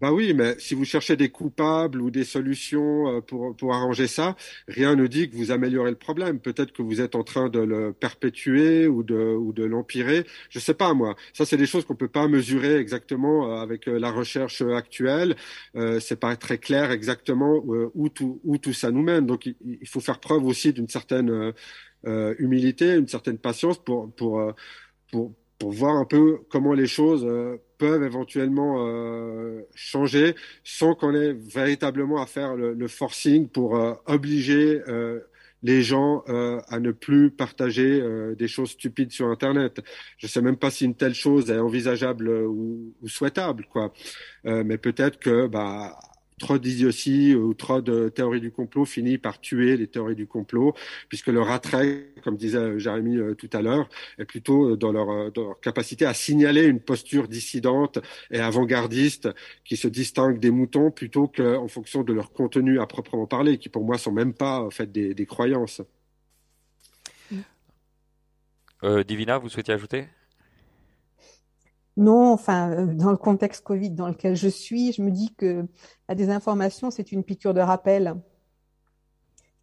Bah oui, mais si vous cherchez des coupables ou des solutions euh, pour, pour arranger ça, rien ne dit que vous améliorez le problème. Peut-être que vous êtes en train de le perpétuer ou de, ou de l'empirer. Je sais pas, moi. Ça, c'est des choses qu'on peut pas mesurer exactement euh, avec euh, la recherche actuelle. Euh, c'est pas très clair exactement où tout, où tout ça nous mène. Donc, il, faut faire preuve aussi d'une certaine humilité, une certaine patience pour, pour, pour, pour voir un peu comment les choses peuvent éventuellement euh, changer sans qu'on ait véritablement à faire le, forcing pour euh, obliger euh, les gens à ne plus partager des choses stupides sur Internet. Je ne sais même pas si une telle chose est envisageable ou, ou souhaitable, quoi. mais peut-être que, bah, trop d'idiotie ou trop de théories du complot finit par tuer les théories du complot, puisque leur attrait, comme disait Jérémy euh, tout à l'heure, est plutôt euh, dans leur, euh, dans leur, capacité à signaler une posture dissidente et avant-gardiste qui se distingue des moutons plutôt qu'en fonction de leur contenu à proprement parler, qui pour moi sont même pas en fait des, des croyances. Euh, Divina, vous souhaitez ajouter? Non, enfin, euh, dans le contexte Covid dans lequel je suis, je me dis que la désinformation, c'est une piqûre de rappel.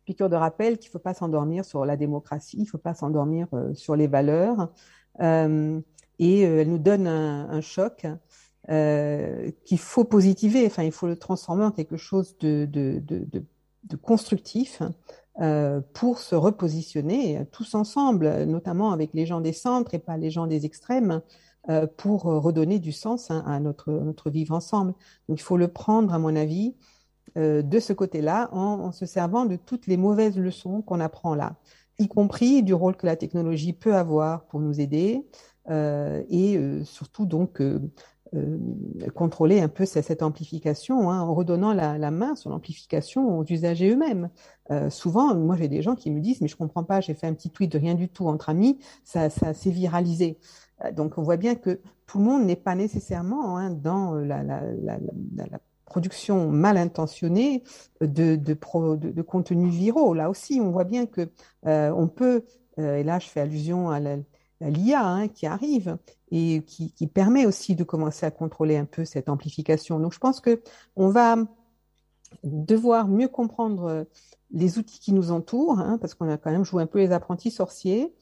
Piqûre de rappel qu'il ne faut pas s'endormir sur la démocratie, il ne faut pas s'endormir euh, sur les valeurs. Euh, et elle nous donne un, choc qu'il faut positiver, enfin, il faut le transformer en quelque chose de, constructif pour se repositionner tous ensemble, notamment avec les gens des centres et pas les gens des extrêmes, pour euh, redonner du sens hein, à notre, notre vivre ensemble. Il faut le prendre, à mon avis, euh, de ce côté-là, en, se servant de toutes les mauvaises leçons qu'on apprend là, y compris du rôle que la technologie peut avoir pour nous aider, et surtout donc contrôler un peu cette, amplification hein, en redonnant la, main sur l'amplification aux usagers eux-mêmes. souvent, moi j'ai des gens qui me disent mais je comprends pas, j'ai fait un petit tweet de rien du tout entre amis, ça s'est viralisé. Euh, donc on voit bien que tout le monde n'est pas nécessairement hein, dans la, production mal intentionnée de, contenus viraux. Là aussi, on voit bien que euh, on peut, euh, et là je fais allusion à l'IA hein, qui arrive et qui, permet aussi de commencer à contrôler un peu cette amplification. Donc je pense que on va devoir mieux comprendre les outils qui nous entourent, hein, parce qu'on a quand même joué un peu les apprentis sorciers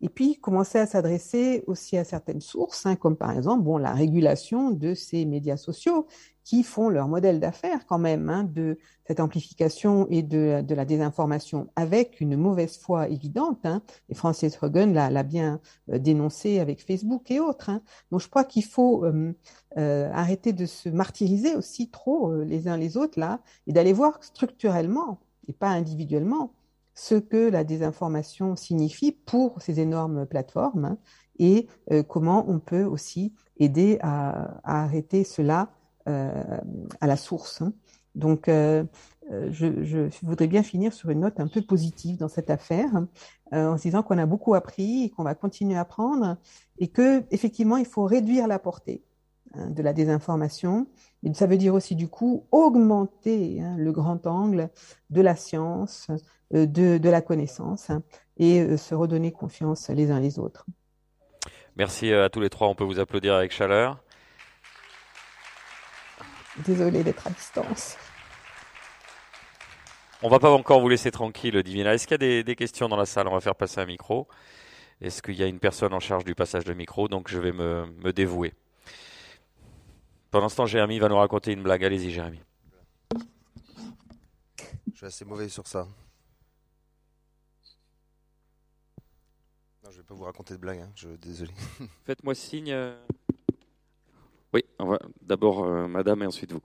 et puis commencer à s'adresser aussi à certaines sources, hein, comme par exemple bon, la régulation de ces médias sociaux qui font leur modèle d'affaires quand même hein, de cette amplification et de, la désinformation avec une mauvaise foi évidente. Hein, et Francis Hogan l'a bien euh, dénoncé avec Facebook et autres. Donc je crois qu'il faut euh, euh, arrêter de se martyriser aussi trop les uns les autres là et d'aller voir structurellement et pas individuellement ce que la désinformation signifie pour ces énormes plateformes hein, et euh, comment on peut aussi aider à, arrêter cela euh, à la source. Hein. Donc, euh, je, voudrais bien finir sur une note un peu positive dans cette affaire, en disant qu'on a beaucoup appris et qu'on va continuer à apprendre, et que effectivement, il faut réduire la portée hein, de la désinformation. Ça veut dire aussi du coup augmenter hein, le grand angle de la science, euh, de, de la connaissance hein, et euh, se redonner confiance les uns les autres. Merci à tous les trois. On peut vous applaudir avec chaleur. Désolée d'être à distance. On va pas encore vous laisser tranquille, Divina. Est-ce qu'il y a des, des, questions dans la salle? On va faire passer un micro. Est-ce qu'il y a une personne en charge du passage de micro? Donc je vais me, me dévouer. Pendant ce temps, Jérémy va nous raconter une blague. Allez-y, Jérémy. Je suis assez mauvais sur ça. Non, je vais pas vous raconter de blague, hein. je désolé. <laughs> Faites-moi signe. Oui, on va d'abord euh, madame et ensuite vous.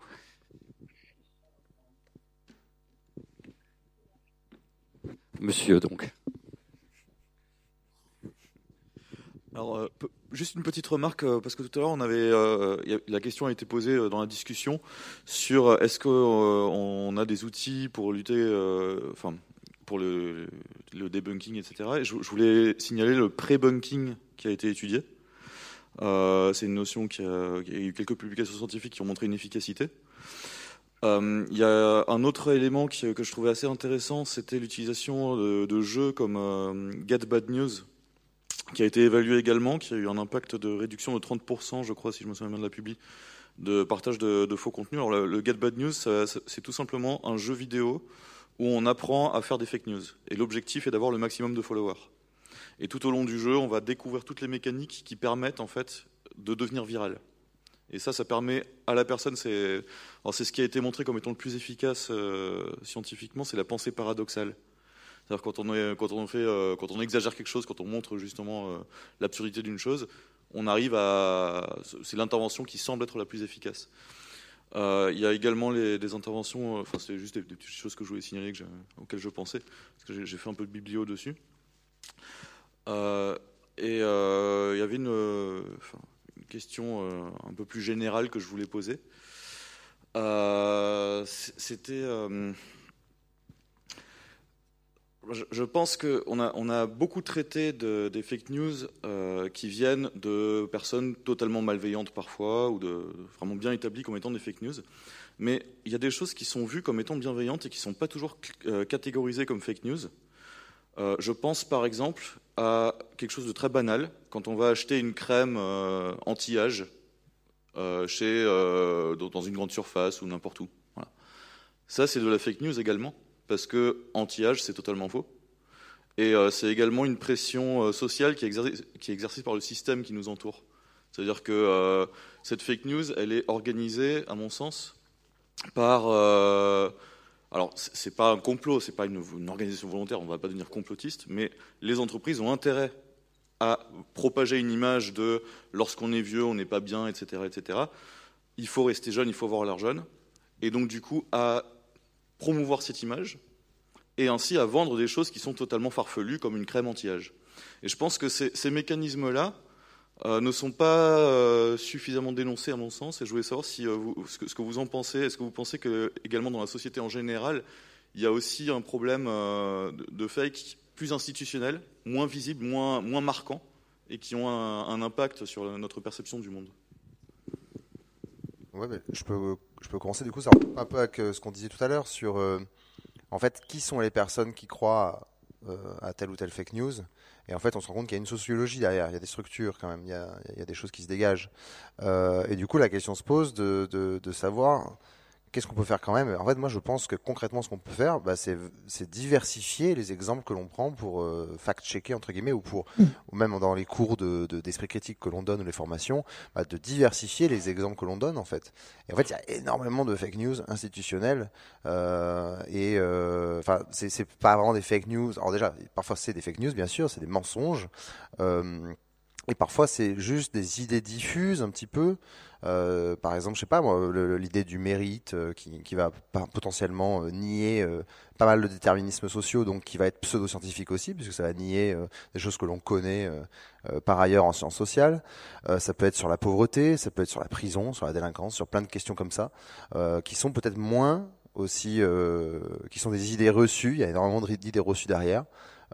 Monsieur, donc. Alors, euh, juste une petite remarque, euh, parce que tout à l'heure, on avait, euh, la question a été posée euh, dans la discussion sur euh, est-ce qu'on a des outils pour lutter, enfin, pour le, le, debunking, etc. Et je, voulais signaler le pré-bunking qui a été étudié. C'est une notion qui a, eu quelques publications scientifiques qui ont montré une efficacité. Il y a un autre élément que je trouvais assez intéressant, c'était l'utilisation de, de, jeux comme Get Bad News, qui a été évalué également, qui a eu un impact de réduction de 30%, je crois, si je me souviens bien de la publi, de partage de, faux contenus. Alors, le, le Get Bad News, c'est tout simplement un jeu vidéo où on apprend à faire des fake news. Et l'objectif est d'avoir le maximum de followers. Et tout au long du jeu, on va découvrir toutes les mécaniques qui permettent, en fait, de devenir viral. Et ça, ça permet à la personne, c'est ce qui a été montré comme étant le plus efficace euh, scientifiquement, c'est la pensée paradoxale. C'est-à-dire quand on quand on fait, euh, quand on exagère quelque chose, quand on montre justement euh, l'absurdité d'une chose, on arrive à, c'est l'intervention qui semble être la plus efficace. Euh, il y a également les, des interventions, enfin c'est juste des, petites choses que je voulais signaler que auxquelles je pensais, parce que j'ai fait un peu de biblio dessus. et il y avait une, une question un peu plus générale que je voulais poser. C'était je pense qu'on a, beaucoup traité de, des fake news euh, qui viennent de personnes totalement malveillantes parfois, ou de vraiment bien établies comme étant des fake news. Mais il y a des choses qui sont vues comme étant bienveillantes et qui ne sont pas toujours euh, catégorisées comme fake news. Euh, je pense par exemple à quelque chose de très banal, quand on va acheter une crème euh, anti-âge chez, dans une grande surface ou n'importe où. Ça, c'est de la fake news également parce que anti-âge, c'est totalement faux. Et euh, c'est également une pression euh, sociale qui est, exercée, par le système qui nous entoure. C'est-à-dire que euh, cette fake news, elle est organisée, à mon sens, par. Alors, c'est pas un complot, c'est pas une, une, organisation volontaire, on ne va pas devenir complotiste, mais les entreprises ont intérêt à propager une image de lorsqu'on est vieux, on n'est pas bien, etc., etc. Il faut rester jeune, il faut avoir l'air jeune. Et donc, du coup, à promouvoir cette image et ainsi à vendre des choses qui sont totalement farfelues comme une crème anti-âge. Et je pense que ces, mécanismes-là euh, ne sont pas euh, suffisamment dénoncés à mon sens et je voulais savoir si, euh, ce, que, vous en pensez. Est-ce que vous pensez que également dans la société en général, il y a aussi un problème de, de, fake plus institutionnel, moins visible, moins, moins marquant et qui ont un impact sur notre perception du monde? Je peux, je peux commencer du coup, ça un peu avec ce qu'on disait tout à l'heure sur, euh, en fait, qui sont les personnes qui croient euh, à telle ou telle fake news. Et en fait, on se rend compte qu'il y a une sociologie derrière, il y a des structures quand même, il y a, des choses qui se dégagent. Euh, et du coup, la question se pose de, de savoir qu'est-ce qu'on peut faire quand même? En fait, moi, je pense que concrètement, ce qu'on peut faire, bah, c'est diversifier les exemples que l'on prend pour euh, fact-checker entre guillemets ou pour mm. ou même dans les cours de d'esprit critique que l'on donne ou les formations, bah, de diversifier les exemples que l'on donne en fait. Et en fait, il y a énormément de fake news institutionnelles euh, et euh, enfin, c'est pas vraiment des fake news. Alors déjà, parfois c'est des fake news, bien sûr, c'est des mensonges. Euh, et parfois, c'est juste des idées diffuses un petit peu. Euh, par exemple, je sais pas moi, l'idée du mérite euh, qui, qui, va potentiellement euh, nier pas mal de déterminismes sociaux, donc qui va être pseudo-scientifique aussi, puisque ça va nier des choses que l'on connaît par ailleurs en sciences sociales. ça peut être sur la pauvreté, ça peut être sur la prison, sur la délinquance, sur plein de questions comme ça, qui sont peut-être moins aussi, qui sont des idées reçues. Il y a énormément d'idées reçues derrière.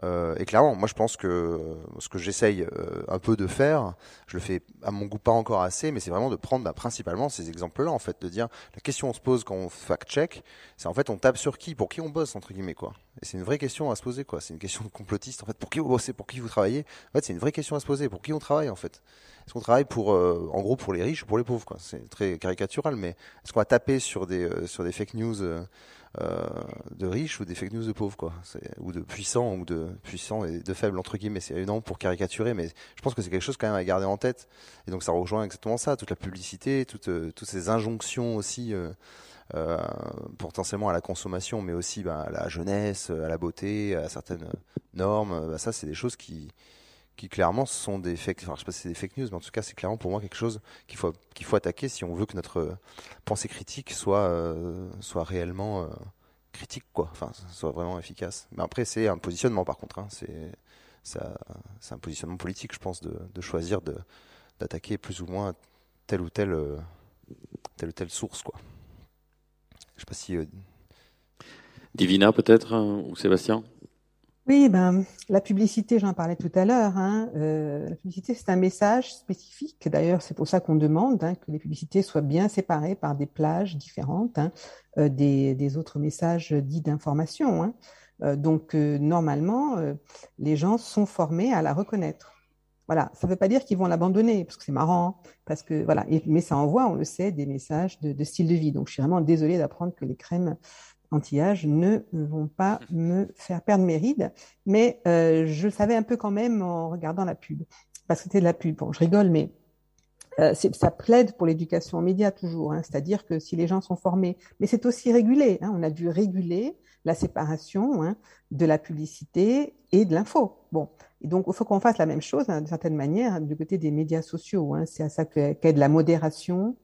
Euh, et clairement, moi je pense que ce que j'essaye euh, un peu de faire, je le fais à mon goût pas encore assez, mais c'est vraiment de prendre bah, principalement ces exemples-là, en fait, de dire la question on se pose quand on fact-check, c'est en fait on tape sur qui, pour qui on bosse entre guillemets quoi. Et c'est une vraie question à se poser quoi. C'est une question de complotiste en fait. Pour qui vous bossez, pour qui vous travaillez En fait, c'est une vraie question à se poser. Pour qui on travaille en fait? Est-ce qu'on travaille pour, euh, en gros, pour les riches ou pour les pauvres quoi? C'est très caricatural, mais est-ce qu'on va taper sur des sur des fake news euh, de riches ou des fake news de pauvres, quoi. Ou de puissants, ou de puissants et de faibles, entre guillemets. C'est évident pour caricaturer, mais je pense que c'est quelque chose quand même à garder en tête. Et donc ça rejoint exactement ça, toute la publicité, toutes, euh, toutes ces injonctions aussi. Euh, potentiellement à la consommation, mais aussi bah, à la jeunesse, à la beauté, à certaines normes. Bah, ça, c'est des choses qui, qui clairement sont des fake, enfin, je sais pas c'est des fake news, mais en tout cas c'est clairement pour moi quelque chose qu'il faut qu'il faut attaquer si on veut que notre pensée critique soit euh, soit réellement euh, critique quoi, enfin soit vraiment efficace. Mais après c'est un positionnement par contre, hein. c'est c'est un positionnement politique je pense de, de choisir de d'attaquer plus ou moins telle ou telle euh, telle ou telle source quoi. Je sais pas si Divina peut-être hein, ou Sébastien? Oui, ben, la publicité, j'en parlais tout à l'heure. Hein, euh, la publicité, c'est un message spécifique. D'ailleurs, c'est pour ça qu'on demande hein, que les publicités soient bien séparées par des plages différentes hein, euh, des, autres messages dits d'information. Euh, donc, normalement, les gens sont formés à la reconnaître. Voilà, ça ne veut pas dire qu'ils vont l'abandonner, parce que c'est marrant, parce que voilà, mais ça envoie, on le sait, des messages de style de vie. Donc, je suis vraiment désolée d'apprendre que les crèmes anti-âge ne vont pas me faire perdre mes rides. Mais euh, je le savais un peu quand même en regardant la pub, parce que c'était de la pub. Bon, je rigole, mais euh, ça plaide pour l'éducation aux médias toujours. Hein, C'est-à-dire que si les gens sont formés, mais c'est aussi régulé. Hein, on a dû réguler la séparation hein, de la publicité et de l'info. Bon, et donc il faut qu'on fasse la même chose d'une certaine manière du côté des médias sociaux. C'est à ça qu'aide la modération,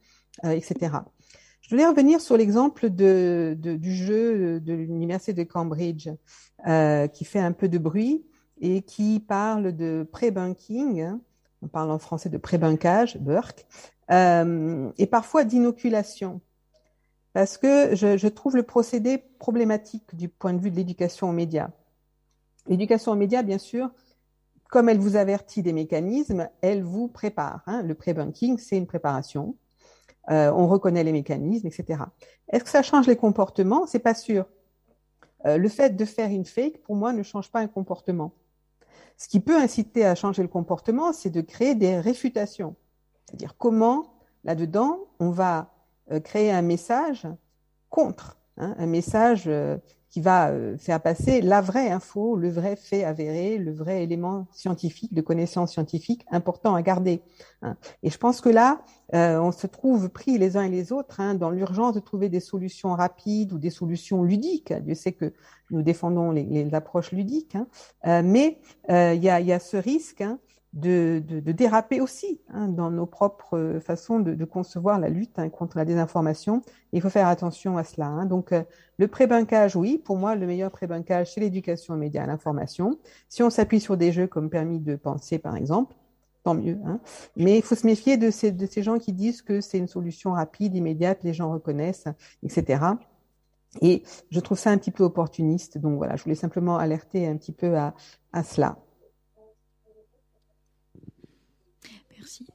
euh, etc. Je voulais revenir sur l'exemple du jeu de l'université de Cambridge euh, qui fait un peu de bruit et qui parle de pré-banking. On parle en français de pré-bankage, Burke, euh, et parfois d'inoculation. Parce que je, je, trouve le procédé problématique du point de vue de l'éducation aux médias. L'éducation aux médias, bien sûr, comme elle vous avertit des mécanismes, elle vous prépare. Hein. Le pré-banking, c'est une préparation euh, on reconnaît les mécanismes, etc. Est-ce que ça change les comportements? C'est pas sûr. Euh, le fait de faire une fake, pour moi, ne change pas un comportement. Ce qui peut inciter à changer le comportement, c'est de créer des réfutations. C'est-à-dire comment, là-dedans, on va euh, créer un message contre, hein, un message qui va euh, faire passer la vraie info, le vrai fait avéré, le vrai élément scientifique, de connaissance scientifique important à garder. Hein. Et je pense que là, euh, on se trouve pris les uns et les autres hein, dans l'urgence de trouver des solutions rapides ou des solutions ludiques. Dieu sait que nous défendons les, les approches ludiques, hein. euh, mais il y a, y, a, ce risque de, déraper aussi hein, dans nos propres façons de, concevoir la lutte hein, contre la désinformation. Il faut faire attention à cela. Hein. Donc, euh, le pré-bankage, oui, pour moi, le meilleur pré-bankage, c'est l'éducation aux médias, à l'information. Si on s'appuie sur des jeux comme permis de penser, par exemple, tant mieux. Hein. Mais il faut se méfier de ces, de ces gens qui disent que c'est une solution rapide, immédiate, les gens reconnaissent, etc. Et je trouve ça un petit peu opportuniste. Donc voilà, je voulais simplement alerter un petit peu à, à cela.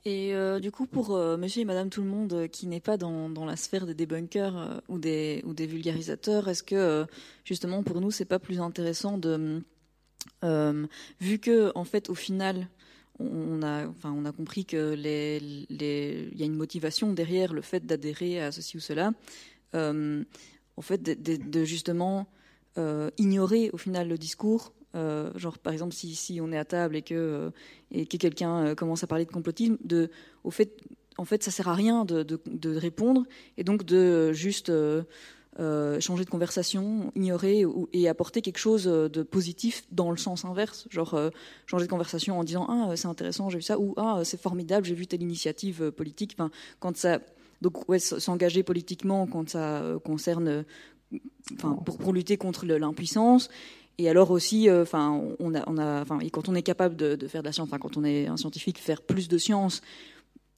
Et euh, du coup, pour euh, monsieur et madame tout le monde euh, qui n'est pas dans, la sphère des débunkers ou, des, vulgarisateurs, est-ce que justement pour nous, c'est pas plus intéressant de. vu que, en fait, au final, on a, enfin, on a compris que les, les, y a une motivation derrière le fait d'adhérer à ceci ou cela. en fait, de, justement ignorer au final le discours. Genre par exemple si, si, on est à table et que, et que quelqu'un commence à parler de complotisme, de, au fait, en fait ça sert à rien de, de répondre et donc de juste euh, changer de conversation, ignorer et apporter quelque chose de positif dans le sens inverse, genre euh, changer de conversation en disant ah c'est intéressant j'ai vu ça ou ah c'est formidable j'ai vu telle initiative euh, politique. Enfin quand ça donc ouais s'engager politiquement quand ça concerne enfin pour, pour lutter contre l'impuissance et alors aussi, enfin, on a, enfin, quand on est capable de, faire de la science, enfin, quand on est un scientifique, faire plus de science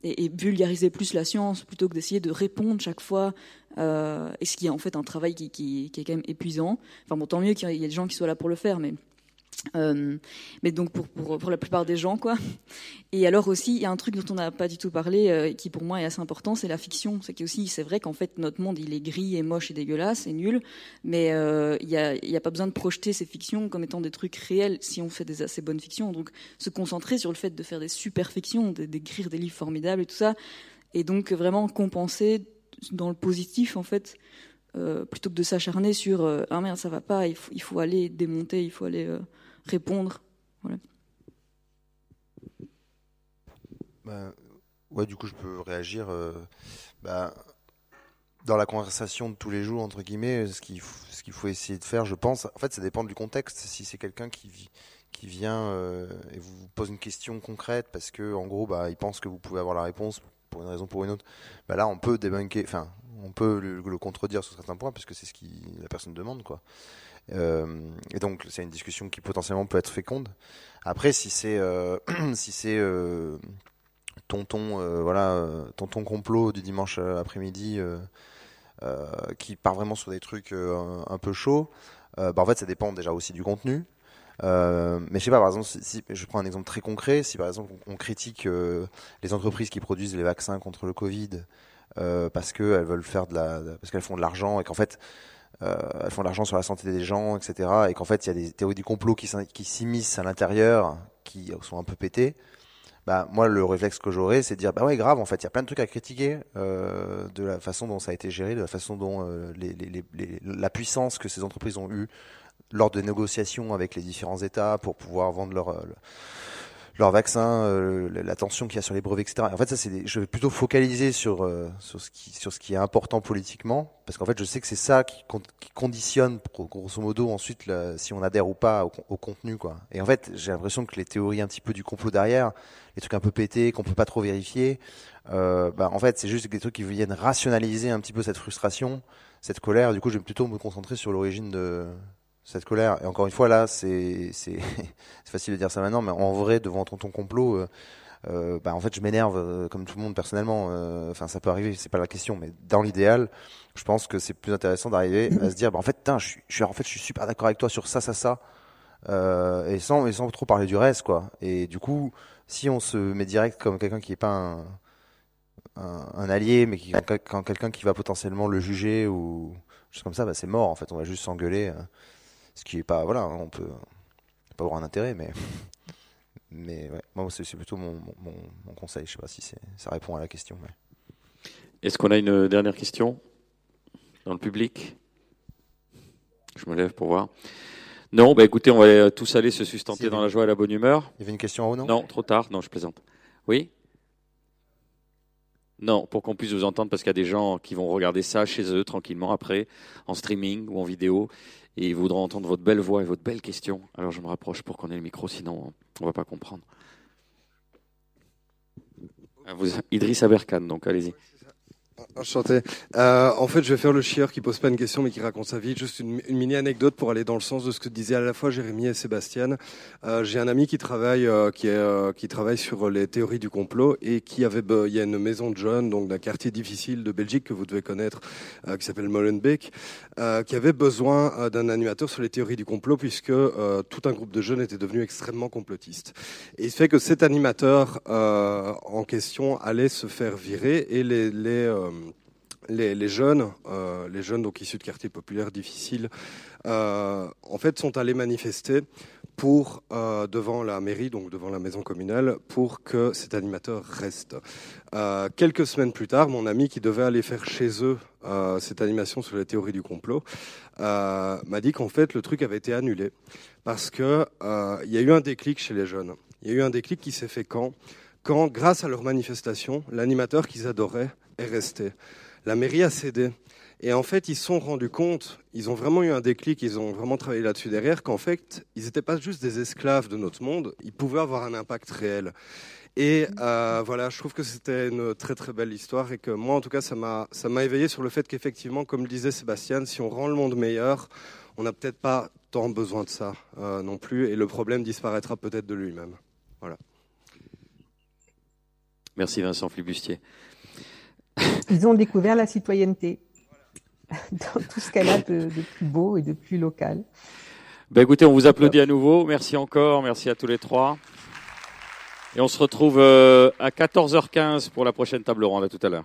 et, vulgariser plus la science plutôt que d'essayer de répondre chaque fois. Euh, et ce qui est en fait un travail qui est quand même épuisant. Enfin bon, tant mieux qu'il y ait des gens qui soient là pour le faire, mais euh, mais donc pour, pour, la plupart des gens quoi. Et alors aussi il y a un truc dont on n'a pas du tout parlé euh, qui pour moi est assez important, c'est la fiction. C'est aussi c'est vrai qu'en fait notre monde il est gris et moche et dégueulasse et nul, mais euh, il n'y a, a pas besoin de projeter ces fictions comme étant des trucs réels si on fait des assez bonnes fictions. Donc se concentrer sur le fait de faire des super fictions, d'écrire des livres formidables et tout ça, et donc vraiment compenser dans le positif en fait. plutôt que de s'acharner sur ah merde ça va pas il faut, il faut aller démonter il faut aller répondre. Voilà. Bah, ouais, du coup, je peux réagir. Euh, bah, dans la conversation de tous les jours, entre guillemets, ce qu'il ce qu'il faut essayer de faire, je pense, en fait, ça dépend du contexte. Si c'est quelqu'un qui, qui vient euh, et vous pose une question concrète parce que, en gros, bah, il pense que vous pouvez avoir la réponse pour une raison ou pour une autre, là, on peut débunker, enfin, on peut le, le, contredire sur certains points puisque c'est ce que la personne demande, quoi. Euh, et donc c'est une discussion qui potentiellement peut être féconde. Après, si c'est euh, <clears throat> si c'est euh, tonton voilà tonton complot du dimanche après-midi qui part vraiment sur des trucs un, peu chauds, bah en fait ça dépend déjà aussi du contenu. Mais je sais pas, par exemple, si, je prends un exemple très concret, si par exemple on, critique les entreprises qui produisent les vaccins contre le Covid parce qu'elles veulent faire de la, parce qu'elles font de l'argent et qu'en fait elles font de l'argent sur la santé des gens, etc. Et qu'en fait, il y a des théories du complot qui, s'immiscent à l'intérieur, qui sont un peu pétées. Bah, moi, le réflexe que j'aurais, c'est de dire, bah ouais, grave, en fait, il y a plein de trucs à critiquer euh, de la façon dont ça a été géré, de la façon dont euh, les, les, les, la puissance que ces entreprises ont eue lors de négociations avec les différents États pour pouvoir vendre leur, leur vaccin, euh, la tension qu'il y a sur les brevets, etc. En fait, ça, c'est je vais plutôt focaliser sur euh, sur ce qui sur ce qui est important politiquement, parce qu'en fait, je sais que c'est ça qui, qui, conditionne grosso modo ensuite si on adhère ou pas au, contenu, quoi. Et en fait, j'ai l'impression que les théories un petit peu du complot derrière, les trucs un peu pétés qu'on peut pas trop vérifier, euh, bah, en fait, c'est juste des trucs qui viennent rationaliser un petit peu cette frustration, cette colère. Du coup, je vais plutôt me concentrer sur l'origine de cette colère. Et encore une fois, là, <laughs> c'est facile de dire ça maintenant, mais en vrai, devant tonton complot, euh, euh, bah, en fait, je m'énerve euh, comme tout le monde personnellement. Euh, enfin, ça peut arriver, c'est pas la question, mais dans l'idéal, je pense que c'est plus intéressant d'arriver à se dire, bah, en fait, je suis, je suis, en fait, je suis super d'accord avec toi sur ça, ça, ça, et sans et sans trop parler du reste, quoi. Et du coup, si on se met direct comme quelqu'un qui est pas un, un, allié, mais qui quand quelqu'un qui va potentiellement le juger ou chose comme ça, bah, c'est mort. En fait, on va juste s'engueuler. Ce qui est pas, voilà, on peut pas avoir un intérêt, mais, <laughs> mais ouais, moi c'est plutôt mon, mon, mon, conseil. Je sais pas si ça répond à la question. Est-ce qu'on a une dernière question dans le public? Je me lève pour voir. Non, bah écoutez, on va tous aller se sustenter dans la joie et la bonne humeur. Il y avait une question en haut, non Non, trop tard. Non, je plaisante. Oui? Non, pour qu'on puisse vous entendre, parce qu'il y a des gens qui vont regarder ça chez eux tranquillement après, en streaming ou en vidéo, et ils voudront entendre votre belle voix et votre belle question. Alors je me rapproche pour qu'on ait le micro, sinon on ne va pas comprendre. Vous, Idriss Aberkan, donc allez-y. Enchanté. Euh, en fait, je vais faire le chieur qui pose pas une question mais qui raconte sa vie. Juste une, mini anecdote pour aller dans le sens de ce que disaient à la fois Jérémy et Sébastien. Euh, J'ai un ami qui travaille, euh, qui, est, euh, qui travaille sur les théories du complot et qui avait, il y a une maison de jeunes, donc d'un quartier difficile de Belgique que vous devez connaître, euh, qui s'appelle Molenbeek, qui avait besoin d'un animateur sur les théories du complot puisque tout un groupe de jeunes était devenu extrêmement complotiste. Et il se fait que cet animateur en question allait se faire virer et les, les les, jeunes, euh, les jeunes donc issus de quartiers populaires difficiles, euh, en fait, sont allés manifester pour euh, devant la mairie, donc devant la maison communale, pour que cet animateur reste. Quelques semaines plus tard, mon ami qui devait aller faire chez eux cette animation sur la théorie du complot m'a dit qu'en fait le truc avait été annulé parce que il y a eu un déclic chez les jeunes. Il y a eu un déclic qui s'est fait quand Quand, grâce à leur manifestation, l'animateur qu'ils adoraient est resté. La mairie a cédé. Et en fait, ils se sont rendus compte, ils ont vraiment eu un déclic, ils ont vraiment travaillé là-dessus derrière, qu'en fait, ils n'étaient pas juste des esclaves de notre monde, ils pouvaient avoir un impact réel. Et euh, voilà, je trouve que c'était une très très belle histoire et que moi, en tout cas, ça m'a éveillé sur le fait qu'effectivement, comme le disait Sébastien, si on rend le monde meilleur, on n'a peut-être pas tant besoin de ça euh, non plus, et le problème disparaîtra peut-être de lui-même. Voilà. Merci Vincent Flibustier. Ils ont découvert la citoyenneté <laughs> dans tout ce qu'elle a de, plus beau et de plus local. Ben écoutez, on vous applaudit à nouveau. Merci encore. Merci à tous les trois. Et on se retrouve euh, à 14h15 pour la prochaine table ronde. À tout à l'heure.